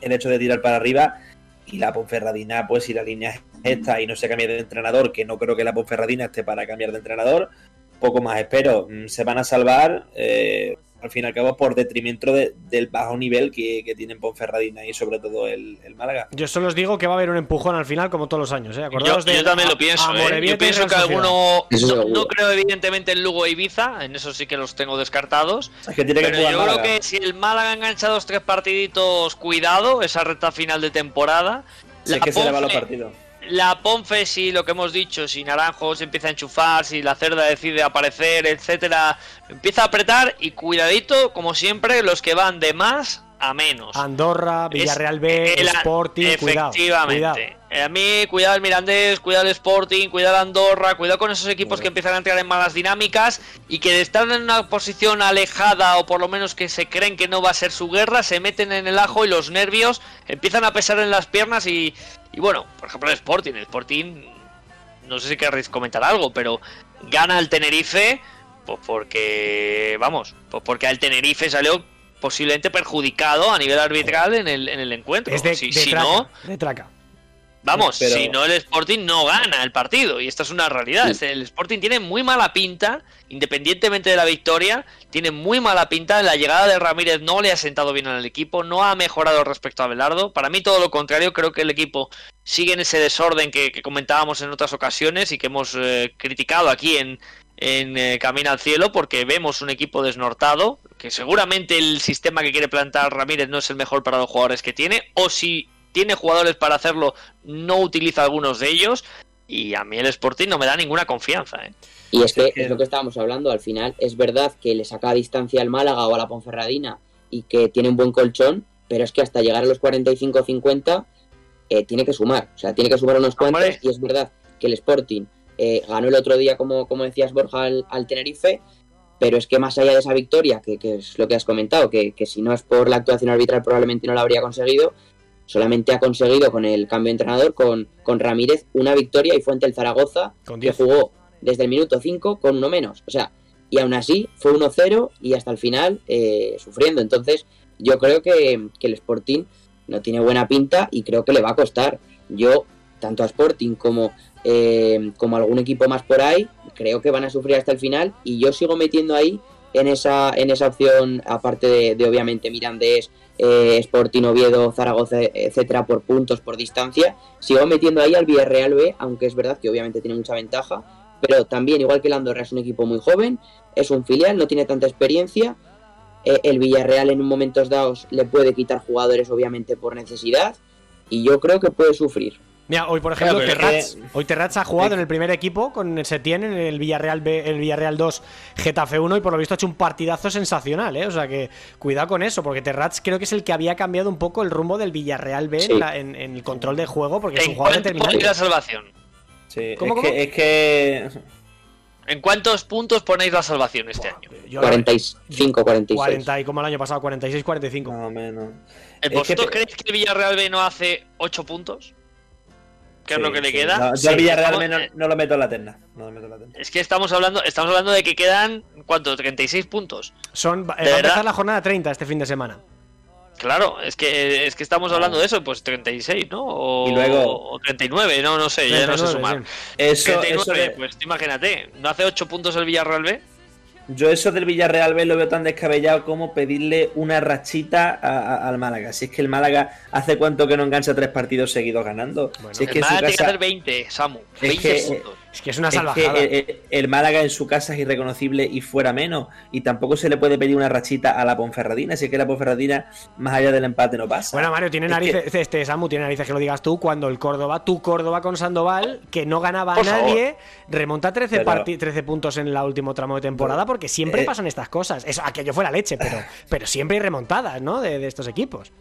el hecho de tirar para arriba. Y la Ponferradina, pues si la línea es esta y no se cambia de entrenador, que no creo que la Ponferradina esté para cambiar de entrenador, poco más espero. Mm, Se van a salvar, eh, al fin y al cabo, por detrimento de- del bajo nivel que, que tienen Ponferradina y sobre todo el, el Málaga. Yo solo os digo que va a haber un empujón al final, como todos los años. ¿eh? Yo, de yo también a- lo pienso. a ¿eh? Morevieta Yo pienso que alguno. No, no creo, evidentemente, en Lugo e Ibiza. En eso sí que los tengo descartados. Es que tiene que Pero jugar yo Málaga. creo que si el Málaga engancha dos tres partiditos, cuidado, esa recta final de temporada. Es que se le va los partidos. La Ponfe, si lo que hemos dicho, si Naranjo se empieza a enchufar, si la Cerda decide aparecer, etcétera, empieza a apretar y cuidadito, como siempre, los que van de más a menos. Andorra, Villarreal B, El- Sporting. Efectivamente. cuidado. A mí, cuidado el Mirandés, cuidado el Sporting, cuidado Andorra, cuidado con esos equipos que empiezan a entrar en malas dinámicas y que están en una posición alejada o por lo menos que se creen que no va a ser su guerra, se meten en el ajo y los nervios empiezan a pesar en las piernas y, y bueno, por ejemplo el Sporting, el Sporting, no sé si querréis comentar algo, pero gana el Tenerife pues porque, vamos, pues porque al Tenerife salió posiblemente perjudicado a nivel arbitral en el, en el encuentro. Es de, si de si traca, no, de traca. Vamos, Pero- si no el Sporting no gana el partido y esta es una realidad. El Sporting tiene muy mala pinta, independientemente de la victoria, tiene muy mala pinta. La llegada de Ramírez no le ha sentado bien al equipo, no ha mejorado respecto a Belardo. Para mí todo lo contrario, creo que el equipo sigue en ese desorden que, que comentábamos en otras ocasiones y que hemos eh, criticado aquí en, en eh, Camino al Cielo porque vemos un equipo desnortado, que seguramente el sistema que quiere plantar Ramírez no es el mejor para los jugadores que tiene, o si tiene jugadores para hacerlo, no utiliza algunos de ellos. Y a mí el Sporting no me da ninguna confianza. ¿eh? Y es que es lo que estábamos hablando, al final es verdad que le saca a distancia al Málaga o a la Ponferradina y que tiene un buen colchón, pero es que hasta llegar a los 45-50 eh, tiene que sumar, o sea, tiene que sumar unos cuantos y es verdad que el Sporting eh, ganó el otro día, como, como decías Borja, al, al Tenerife, pero es que más allá de esa victoria, que, que es lo que has comentado, que, que si no es por la actuación arbitral probablemente no la habría conseguido, solamente ha conseguido con el cambio de entrenador, con, con Ramírez, una victoria y fue ante el Zaragoza, Con que 10. jugó desde el minuto 5 con uno menos. O sea, y aún así fue 1-0 y hasta el final eh, sufriendo. Entonces, yo creo que, que el Sporting no tiene buena pinta y creo que le va a costar. Yo, tanto a Sporting como, eh, como algún equipo más por ahí, creo que van a sufrir hasta el final y yo sigo metiendo ahí en esa, en esa opción, aparte de, de obviamente Mirandés, eh, Sporting, Oviedo, Zaragoza, etcétera, por puntos, por distancia, sigo metiendo ahí al Villarreal B, aunque es verdad que obviamente tiene mucha ventaja, pero también, igual que el Andorra, es un equipo muy joven, es un filial, no tiene tanta experiencia. eh, el Villarreal en momentos dados le puede quitar jugadores, obviamente, por necesidad, y yo creo que puede sufrir. Mira, hoy por ejemplo, Claro, Terrats, hoy Terrats ha jugado en el primer equipo con el Setién en el Villarreal B, el Villarreal 2, Getafe 1 y por lo visto ha hecho un partidazo sensacional, ¿eh? O sea que cuidado con eso, porque Terrats creo que es el que había cambiado un poco el rumbo del Villarreal B Sí. en, la- en- en el control de juego, porque es un ¿En jugador determinante. ponéis la salvación? Sí, ¿Cómo, es, cómo? Que, es que ¿En cuántos puntos ponéis la salvación este año? Yo- 45, 46. 40 y como el año pasado, 46, 45. más o menos. ¿Eh, Es que ¿Vosotros creéis que el Villarreal B no hace 8 puntos? Que es lo que le Sí, queda. no, yo Sí, al Villarreal estamos- no, eh, no lo meto en la terna. No lo meto en la terna. Es que estamos hablando, estamos hablando de que quedan, ¿cuánto? 36 puntos. Son, eh, va a empezar la jornada 30 este fin de semana. Claro, es que es que estamos hablando de eso, pues 36, ¿no? O, Y luego- o 39, no, no sé, ya no sé 39, sumar. sí. Eso, 39, eso de- pues imagínate, ¿no hace 8 puntos el Villarreal B? Yo eso del Villarreal B lo veo tan descabellado como pedirle una rachita a- a- al Málaga. Si es que el Málaga hace cuánto que no engancha tres partidos seguidos ganando. si es que el Málaga tiene que hacer 20, Samu. Es 20 que, eh, puntos. Es que es una es que salvajada. el, el- el Málaga en su casa es irreconocible y fuera menos. Y tampoco se le puede pedir una rachita a la Ponferradina. Si es que la Ponferradina, más allá del empate, no pasa. Bueno, Mario, tiene Es que- narices, este Samu tiene narices que lo digas tú, cuando el Córdoba, tu Córdoba con Sandoval, que no ganaba a favor. nadie, remonta 13, Pero- parti- 13 puntos en el último tramo de temporada, porque siempre Eh, pasan estas cosas. Eso, aquello fue la leche, pero, pero siempre hay remontadas, ¿no? De, de estos equipos.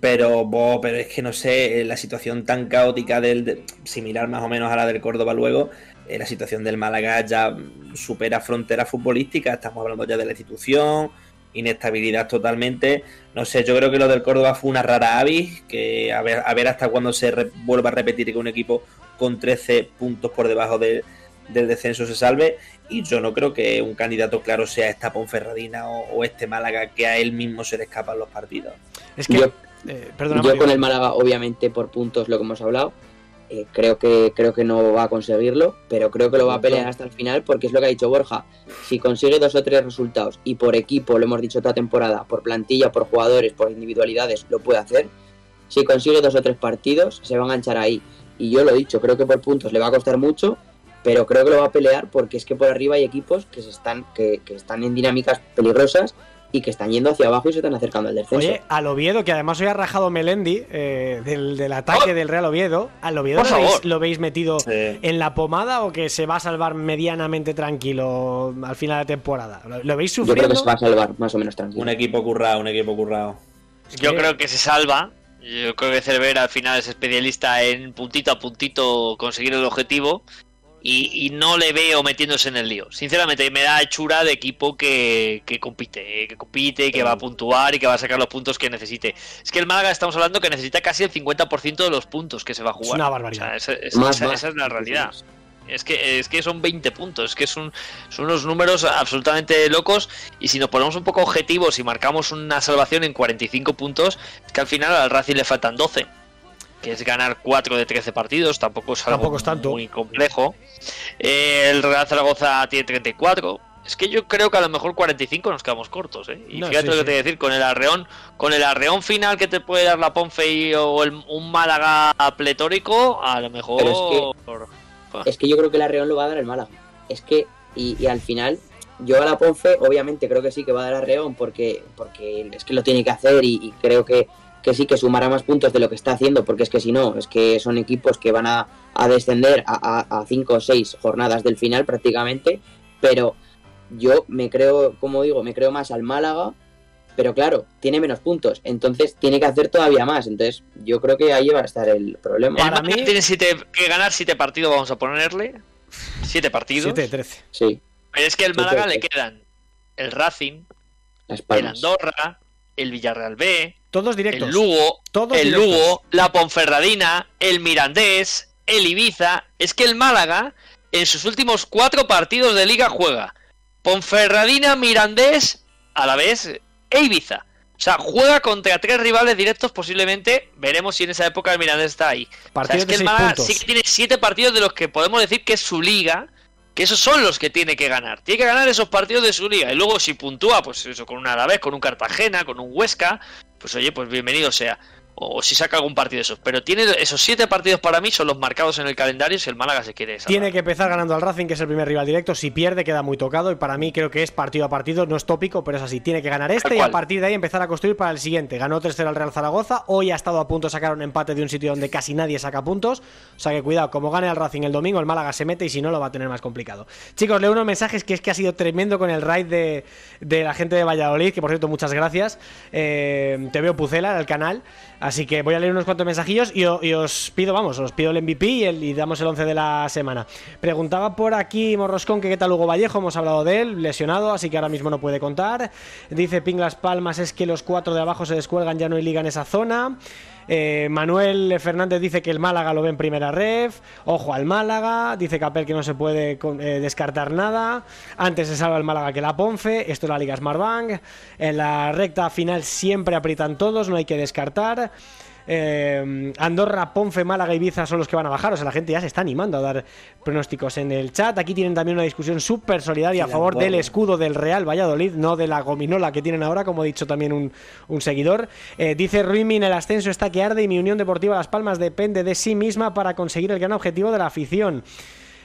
Pero, bo, pero es que no sé, eh, la situación tan caótica del de- similar más o menos a la del Córdoba luego, eh, la situación del Málaga ya supera fronteras futbolísticas, estamos hablando ya de la institución, inestabilidad totalmente. No sé, yo creo que lo del Córdoba fue una rara avis, que a ver, a ver hasta cuándo se re- vuelva a repetir que un equipo con 13 puntos por debajo de- del descenso se salve. Y yo no creo que un candidato claro sea esta Ponferradina o, o este Málaga que a él mismo se le escapan los partidos. Es que. Yo- eh, perdona, Yo Mario. con el Málaga, obviamente, por puntos, lo que hemos hablado, eh, creo, que, creo que no va a conseguirlo, pero creo que lo va a pelear hasta el final porque es lo que ha dicho Borja. Si consigue dos o tres resultados y por equipo, lo hemos dicho toda temporada, por plantilla, por jugadores, por individualidades, lo puede hacer. Si consigue dos o tres partidos, se va a enganchar ahí. Y yo lo he dicho, creo que por puntos le va a costar mucho, pero creo que lo va a pelear porque es que por arriba hay equipos que, se están, que, que están en dinámicas peligrosas y que están yendo hacia abajo y se están acercando al descenso. Oye, al Oviedo, que además hoy ha rajado Melendi eh, del, del ataque Oh. del Real Oviedo, ¿al Oviedo lo veis, favor. lo veis metido Sí. en la pomada o que se va a salvar medianamente tranquilo al final de temporada? ¿Lo, lo veis Yo sufriendo? creo que se va a salvar más o menos tranquilo. Un equipo currado, un equipo currado. Yo creo que se salva. Yo creo que Cervera al final es especialista en puntito a puntito conseguir el objetivo. Y, y no le veo metiéndose en el lío. Sinceramente, me da hechura de equipo que, que compite, eh, que compite, que va a puntuar y que va a sacar los puntos que necesite. Es que el Málaga estamos hablando que necesita casi el 50% de los puntos que se va a jugar. Es una barbaridad. O sea, esa- esa- Más, esa- más. esa es la realidad. Es que, es que son 20 puntos, es que son, son unos números absolutamente locos y si nos ponemos un poco objetivos y marcamos una salvación en 45 puntos, es que al final al Racing le faltan 12, que es ganar 4 de 13 partidos, tampoco es algo Tampoco es tanto. muy complejo. Eh, el Real Zaragoza tiene 34. Es que yo creo que a lo mejor 45 nos quedamos cortos, ¿eh? Y No, fíjate sí, lo que sí. te voy a decir, con el arreón, con el arreón final que te puede dar la Ponfe y- o el- un Málaga pletórico, a lo mejor... Pero Es que yo creo que la Reón lo va a dar el Málaga. Es que, y, y al final, yo a la Ponfe, obviamente creo que sí que va a dar a Reón porque, porque es que lo tiene que hacer y, y creo que, que sí que sumará más puntos de lo que está haciendo, porque es que si no, es que son equipos que van a, a descender a, a, a cinco o seis jornadas del final prácticamente, pero yo me creo, como digo, me creo más al Málaga, pero claro, tiene menos puntos, entonces tiene que hacer todavía más, entonces yo creo que ahí va a estar el problema. El Para Málaga mí- tiene siete- que ganar 7 partidos, vamos a ponerle. 7 partidos. 7 de 13. Sí, Pero es que al Siete, Málaga le siete. quedan el Racing, el. Andorra, el Villarreal B, Todos directos. el Lugo, Todos el directos. Lugo, la Ponferradina, el Mirandés, el Ibiza. Es que el Málaga en sus últimos cuatro partidos de liga juega Ponferradina, Mirandés, a la vez e Ibiza. O sea, juega contra tres rivales directos posiblemente. Veremos si en esa época el Mirandés está ahí. O sea, es que el 6 Málaga puntos. sí que tiene siete partidos de los que podemos decir que es su liga. Que esos son los que tiene que ganar. Tiene que ganar esos partidos de su liga. Y luego si puntúa, pues eso, con un Alavés, con un Cartagena, con un Huesca, pues oye, pues bienvenido sea. O si saca algún partido de esos. Pero tiene esos siete partidos para mí son los marcados en el calendario si el Málaga se quiere salvar. Tiene que empezar ganando al Racing, que es el primer rival directo. Si pierde, queda muy tocado. Y para mí creo que es partido a partido. No es tópico, pero es así. Tiene que ganar este y a partir de ahí empezar a construir para el siguiente. Ganó 3-0 al Real Zaragoza. Hoy ha estado a punto de sacar un empate de un sitio donde casi nadie saca puntos. O sea que cuidado, como gane al Racing el domingo, el Málaga se mete y si no, lo va a tener más complicado. Chicos, leo unos mensajes que es que ha sido tremendo con el raid de, de la gente de Valladolid. Que por cierto, muchas gracias. Eh, te veo Pucela en el canal. Así que voy a leer unos cuantos mensajillos y, os pido, vamos, os pido el MVP y, y damos el 11 de la semana. Preguntaba por aquí Morroscón que qué tal Hugo Vallejo, hemos hablado de él, lesionado, así que ahora mismo no puede contar. Dice Ping Las Palmas es que los cuatro de abajo se descuelgan, ya no hay liga en esa zona. Eh, Manuel Fernández dice que el Málaga lo ve en primera ref. Ojo al Málaga. Dice Capel que no se puede eh, descartar nada. Antes se salva el Málaga que la Ponfe. Esto es la Liga Smartbank. En la recta final siempre aprietan todos, no hay que descartar. Eh, Andorra, Ponfe, Málaga y Ibiza son los que van a bajar. O sea, la gente ya se está animando a dar pronósticos en el chat. Aquí tienen también una discusión súper solidaria a favor del escudo del Real Valladolid, no de la gominola que tienen ahora, como ha dicho también un, un seguidor. Eh, dice Ruimin, el ascenso está que arde y mi Unión Deportiva Las Palmas depende de sí misma para conseguir el gran objetivo de la afición.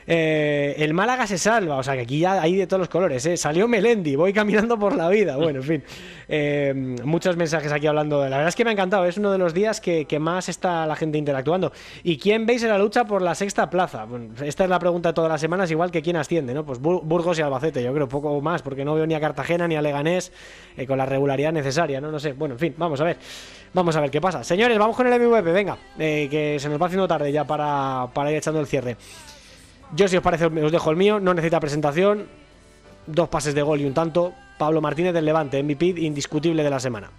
Eh, el Málaga se salva, o sea que aquí ya hay de todos los colores. ¿eh? Salió Melendi, voy caminando por la vida. Bueno, en fin, Eh, muchos mensajes aquí hablando. La verdad es que me ha encantado, es uno de los días que, más está la gente interactuando. ¿Y quién veis en la lucha por la sexta plaza? Bueno, esta es la pregunta de todas las semanas, igual que quién asciende, ¿no? Pues Bur- Burgos y Albacete, yo creo, poco más, porque no veo ni a Cartagena ni a Leganés eh, con la regularidad necesaria, ¿no? No sé, bueno, en fin, vamos a ver. Vamos a ver qué pasa. Señores, vamos con el MVP, venga, eh, que se nos va haciendo tarde ya para, para ir echando el cierre. Yo, si os parece, os dejo el mío. No necesita presentación. Dos pases de gol y un tanto. Pablo Martínez del Levante, MVP indiscutible de la semana.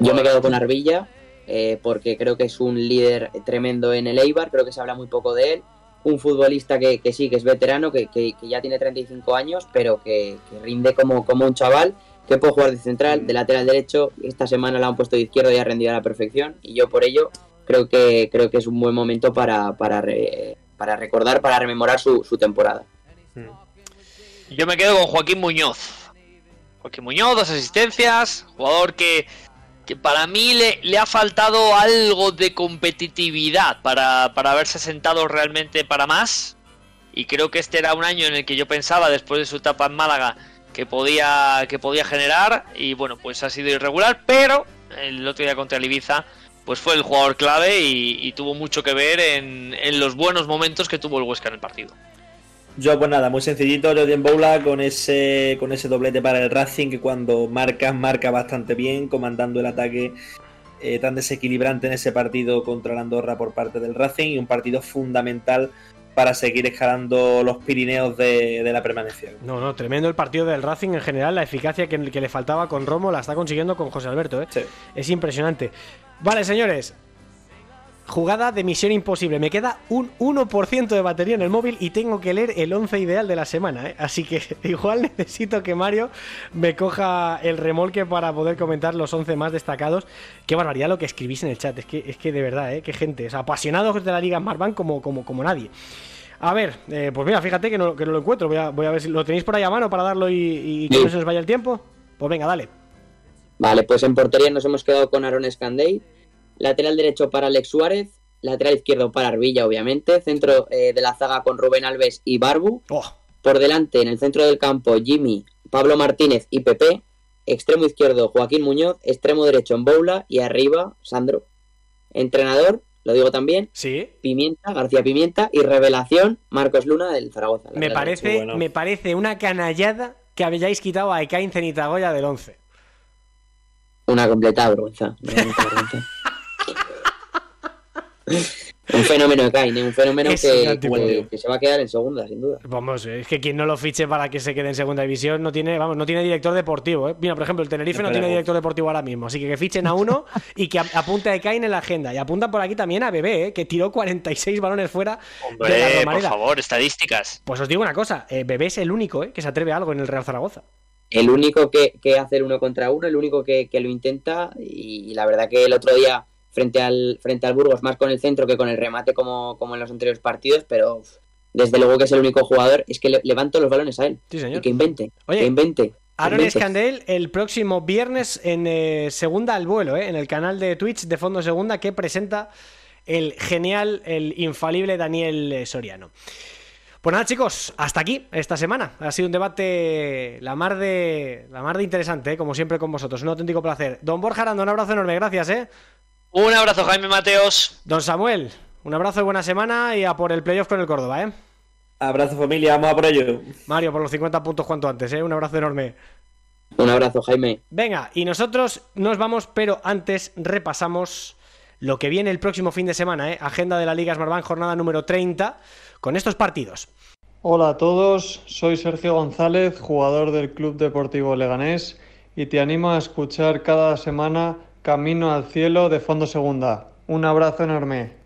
Yo me quedo con Arbilla eh, porque creo que es un líder tremendo en el Eibar, creo que se habla muy poco de él. Un futbolista que, que sí, que es veterano, que, que- que ya tiene 35 años, pero que, que rinde como, como un chaval, que puede jugar de central, de lateral derecho. Esta semana la han puesto de izquierdo y ha rendido a la perfección. Y yo por ello creo que, creo que es un buen momento para, para, re- para recordar, para rememorar su, temporada. Yo me quedo con Joaquín Muñoz. Joaquín Muñoz, dos asistencias, jugador que, que para mí le, le ha faltado algo de competitividad para, para haberse sentado realmente para más. Y creo que este era un año en el que yo pensaba, después de su etapa en Málaga, que podía, que podía generar. Y bueno, pues ha sido irregular, pero el otro día contra el Ibiza, pues fue el jugador clave y, tuvo mucho que ver en, en los buenos momentos que tuvo el Huesca en el partido. Yo, pues nada, muy sencillito, Jordan Boula con ese, con ese doblete para el Racing que cuando marca, marca bastante bien, comandando el ataque eh, tan desequilibrante en ese partido contra la Andorra por parte del Racing y un partido fundamental para seguir escalando los Pirineos de, de la permanencia. No, no, tremendo el partido del Racing en general. La eficacia que, que le faltaba con Romo la está consiguiendo con José Alberto, ¿eh? Sí. Es impresionante. Vale, señores. Jugada de misión imposible. Me queda un 1% de batería en el móvil y tengo que leer el 11 ideal de la semana. ¿eh? Así que igual necesito que Mario me coja el remolque para poder comentar los 11 más destacados. Qué barbaridad lo que escribís en el chat. Es que, es que de verdad, ¿eh? qué gente. O sea, apasionados de la Liga Smartbank como, como, como nadie. A ver, eh, pues mira, fíjate que no, que no lo encuentro. Voy a, voy a ver si lo tenéis por ahí a mano para darlo y, y que Sí. no se nos vaya el tiempo. Pues venga, dale. Vale, pues en portería nos hemos quedado con Aaron Scandey, lateral derecho para Alex Suárez, lateral izquierdo para Arbilla, obviamente, centro eh, de la zaga con Rubén Alves y Barbu, Oh, por delante en el centro del campo Jimmy, Pablo Martínez y Pepe, extremo izquierdo Joaquín Muñoz, extremo derecho en Boula y arriba Sandro. Entrenador, lo digo también, sí. Pimienta, García Pimienta y revelación Marcos Luna del Zaragoza. Me parece, bueno. me parece una canallada que hayáis quitado a Ekain Zenitagoya del 11. Una completa vergüenza. un fenómeno de Kain, ¿eh? un fenómeno Es que, se va a quedar en segunda, sin duda. Vamos, es que quien no lo fiche para que se quede en segunda división no tiene, vamos, no tiene director deportivo. ¿eh? Mira, por ejemplo, el Tenerife no tiene director deportivo ahora mismo, así que que fichen a uno y que ap- apunte a Ekain en la agenda. Y apunta por aquí también a Bebé, ¿eh? que tiró 46 balones fuera de la Hombre, por favor, estadísticas. Pues os digo una cosa, eh, Bebé es el único ¿eh? que se atreve a algo en el Real Zaragoza. El único que, que hace el uno contra uno, el único que, que lo intenta y, y la verdad que el otro día frente al, frente al Burgos, más con el centro que con el remate como, como en los anteriores partidos, pero uf, desde luego que es el único jugador, es que le, levanto los balones a él. Sí, Y señor. que invente, Oye, que invente. Aaron. Escandel el próximo viernes en eh, Segunda al Vuelo, ¿eh? en el canal de Twitch de Fondo Segunda que presenta el genial, el infalible Daniel eh, Soriano. Pues nada, chicos, hasta aquí esta semana. Ha sido un debate la mar de, la mar de interesante, ¿eh? como siempre con vosotros. Un auténtico placer. Don Borja Aranda, un abrazo enorme, gracias. ¿eh? Un abrazo, Jaime Mateos. Don Samuel, un abrazo de buena semana y a por el playoff con el Córdoba. ¿eh? Abrazo familia, vamos a por ello. Mario, por los 50 puntos cuanto antes. ¿eh? Un abrazo enorme. Un abrazo, Jaime. Venga, y nosotros nos vamos, pero antes repasamos lo que viene el próximo fin de semana, ¿eh? Agenda de la Liga Smartbank, jornada número 30, con estos partidos. Hola a todos, soy Sergio González, jugador del Club Deportivo Leganés, y te animo a escuchar cada semana Camino al Cielo de Fondo Segunda. Un abrazo enorme.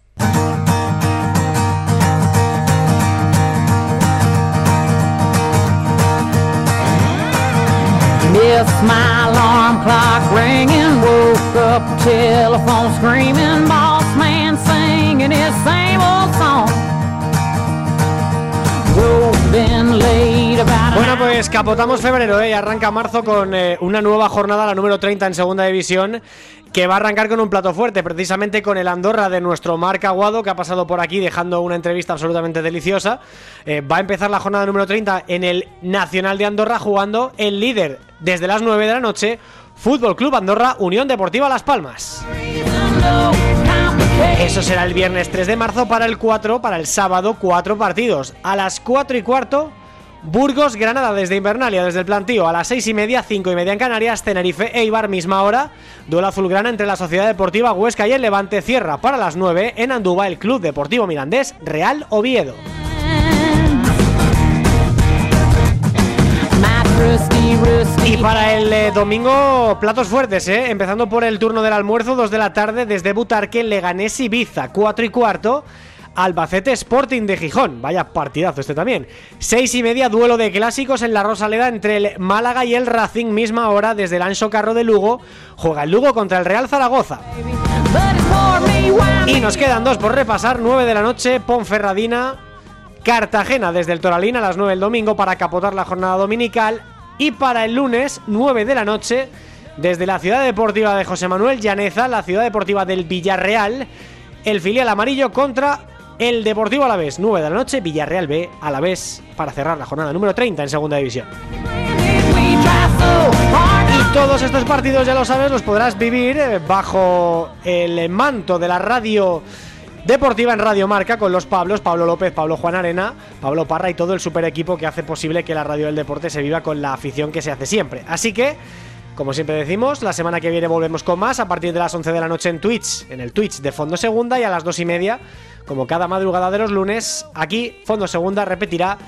Bueno, pues capotamos febrero, ¿eh? Y arranca marzo con eh, una nueva jornada, la número 30 en segunda división, que va a arrancar con un plato fuerte, precisamente con el Andorra de nuestro Marc Aguado, que ha pasado por aquí dejando una entrevista absolutamente deliciosa. Eh, va a empezar la jornada número 30 en el Nacional de Andorra jugando el líder desde las 9 de la noche, Fútbol Club Andorra, Unión Deportiva Las Palmas. Eso será el viernes 3 de marzo para el 4, para el sábado, cuatro partidos. A las 4 y cuarto, Burgos, Granada desde Invernalia, desde el plantío. A las 6 y media, 5 y media en Canarias, Tenerife, Eibar, misma hora. Duelo azulgrana entre la Sociedad Deportiva Huesca y el Levante cierra para las 9 en Andúba el Club Deportivo Mirandés, Real Oviedo. Y para el eh, domingo, platos fuertes, ¿eh? Empezando por el turno del almuerzo, 2 de la tarde, desde Butarque, Leganés Ibiza, 4 y cuarto. Albacete Sporting de Gijón, vaya partidazo este también. 6 y media, duelo de clásicos en la Rosaleda entre el Málaga y el Racing, misma hora, desde el Ancho Carro de Lugo. Juega el Lugo contra el Real Zaragoza. Y nos quedan dos por repasar, 9 de la noche, Ponferradina, Cartagena desde el Toralín a las 9 del domingo para capotar la jornada dominical. Y para el lunes, 9 de la noche, desde la ciudad deportiva de José Manuel Llaneza, la ciudad deportiva del Villarreal, el filial amarillo contra el Deportivo Alavés. 9 de la noche, Villarreal B, Alavés, para cerrar la jornada número 30 en segunda división. Y todos estos partidos, ya lo sabes, los podrás vivir eh, bajo el manto de la radio deportiva en Radio Marca con los Pablos, Pablo López, Pablo Juan Arena, Pablo Parra y todo el super equipo que hace posible que la radio del deporte se viva con la afición que se hace siempre. Así que, como siempre decimos, la semana que viene volvemos con más a partir de las 11 de la noche en Twitch, en el Twitch de Fondo Segunda y a las 2 y media, como cada madrugada de los lunes, aquí Fondo Segunda repetirá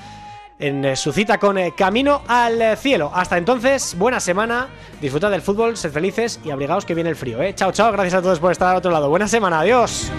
en eh, su cita con eh, Camino al Cielo. Hasta entonces, buena semana, disfrutad del fútbol, sed felices y abrigaos que viene el frío. ¿eh? Chao, chao, gracias a todos por estar al otro lado. Buena semana, adiós.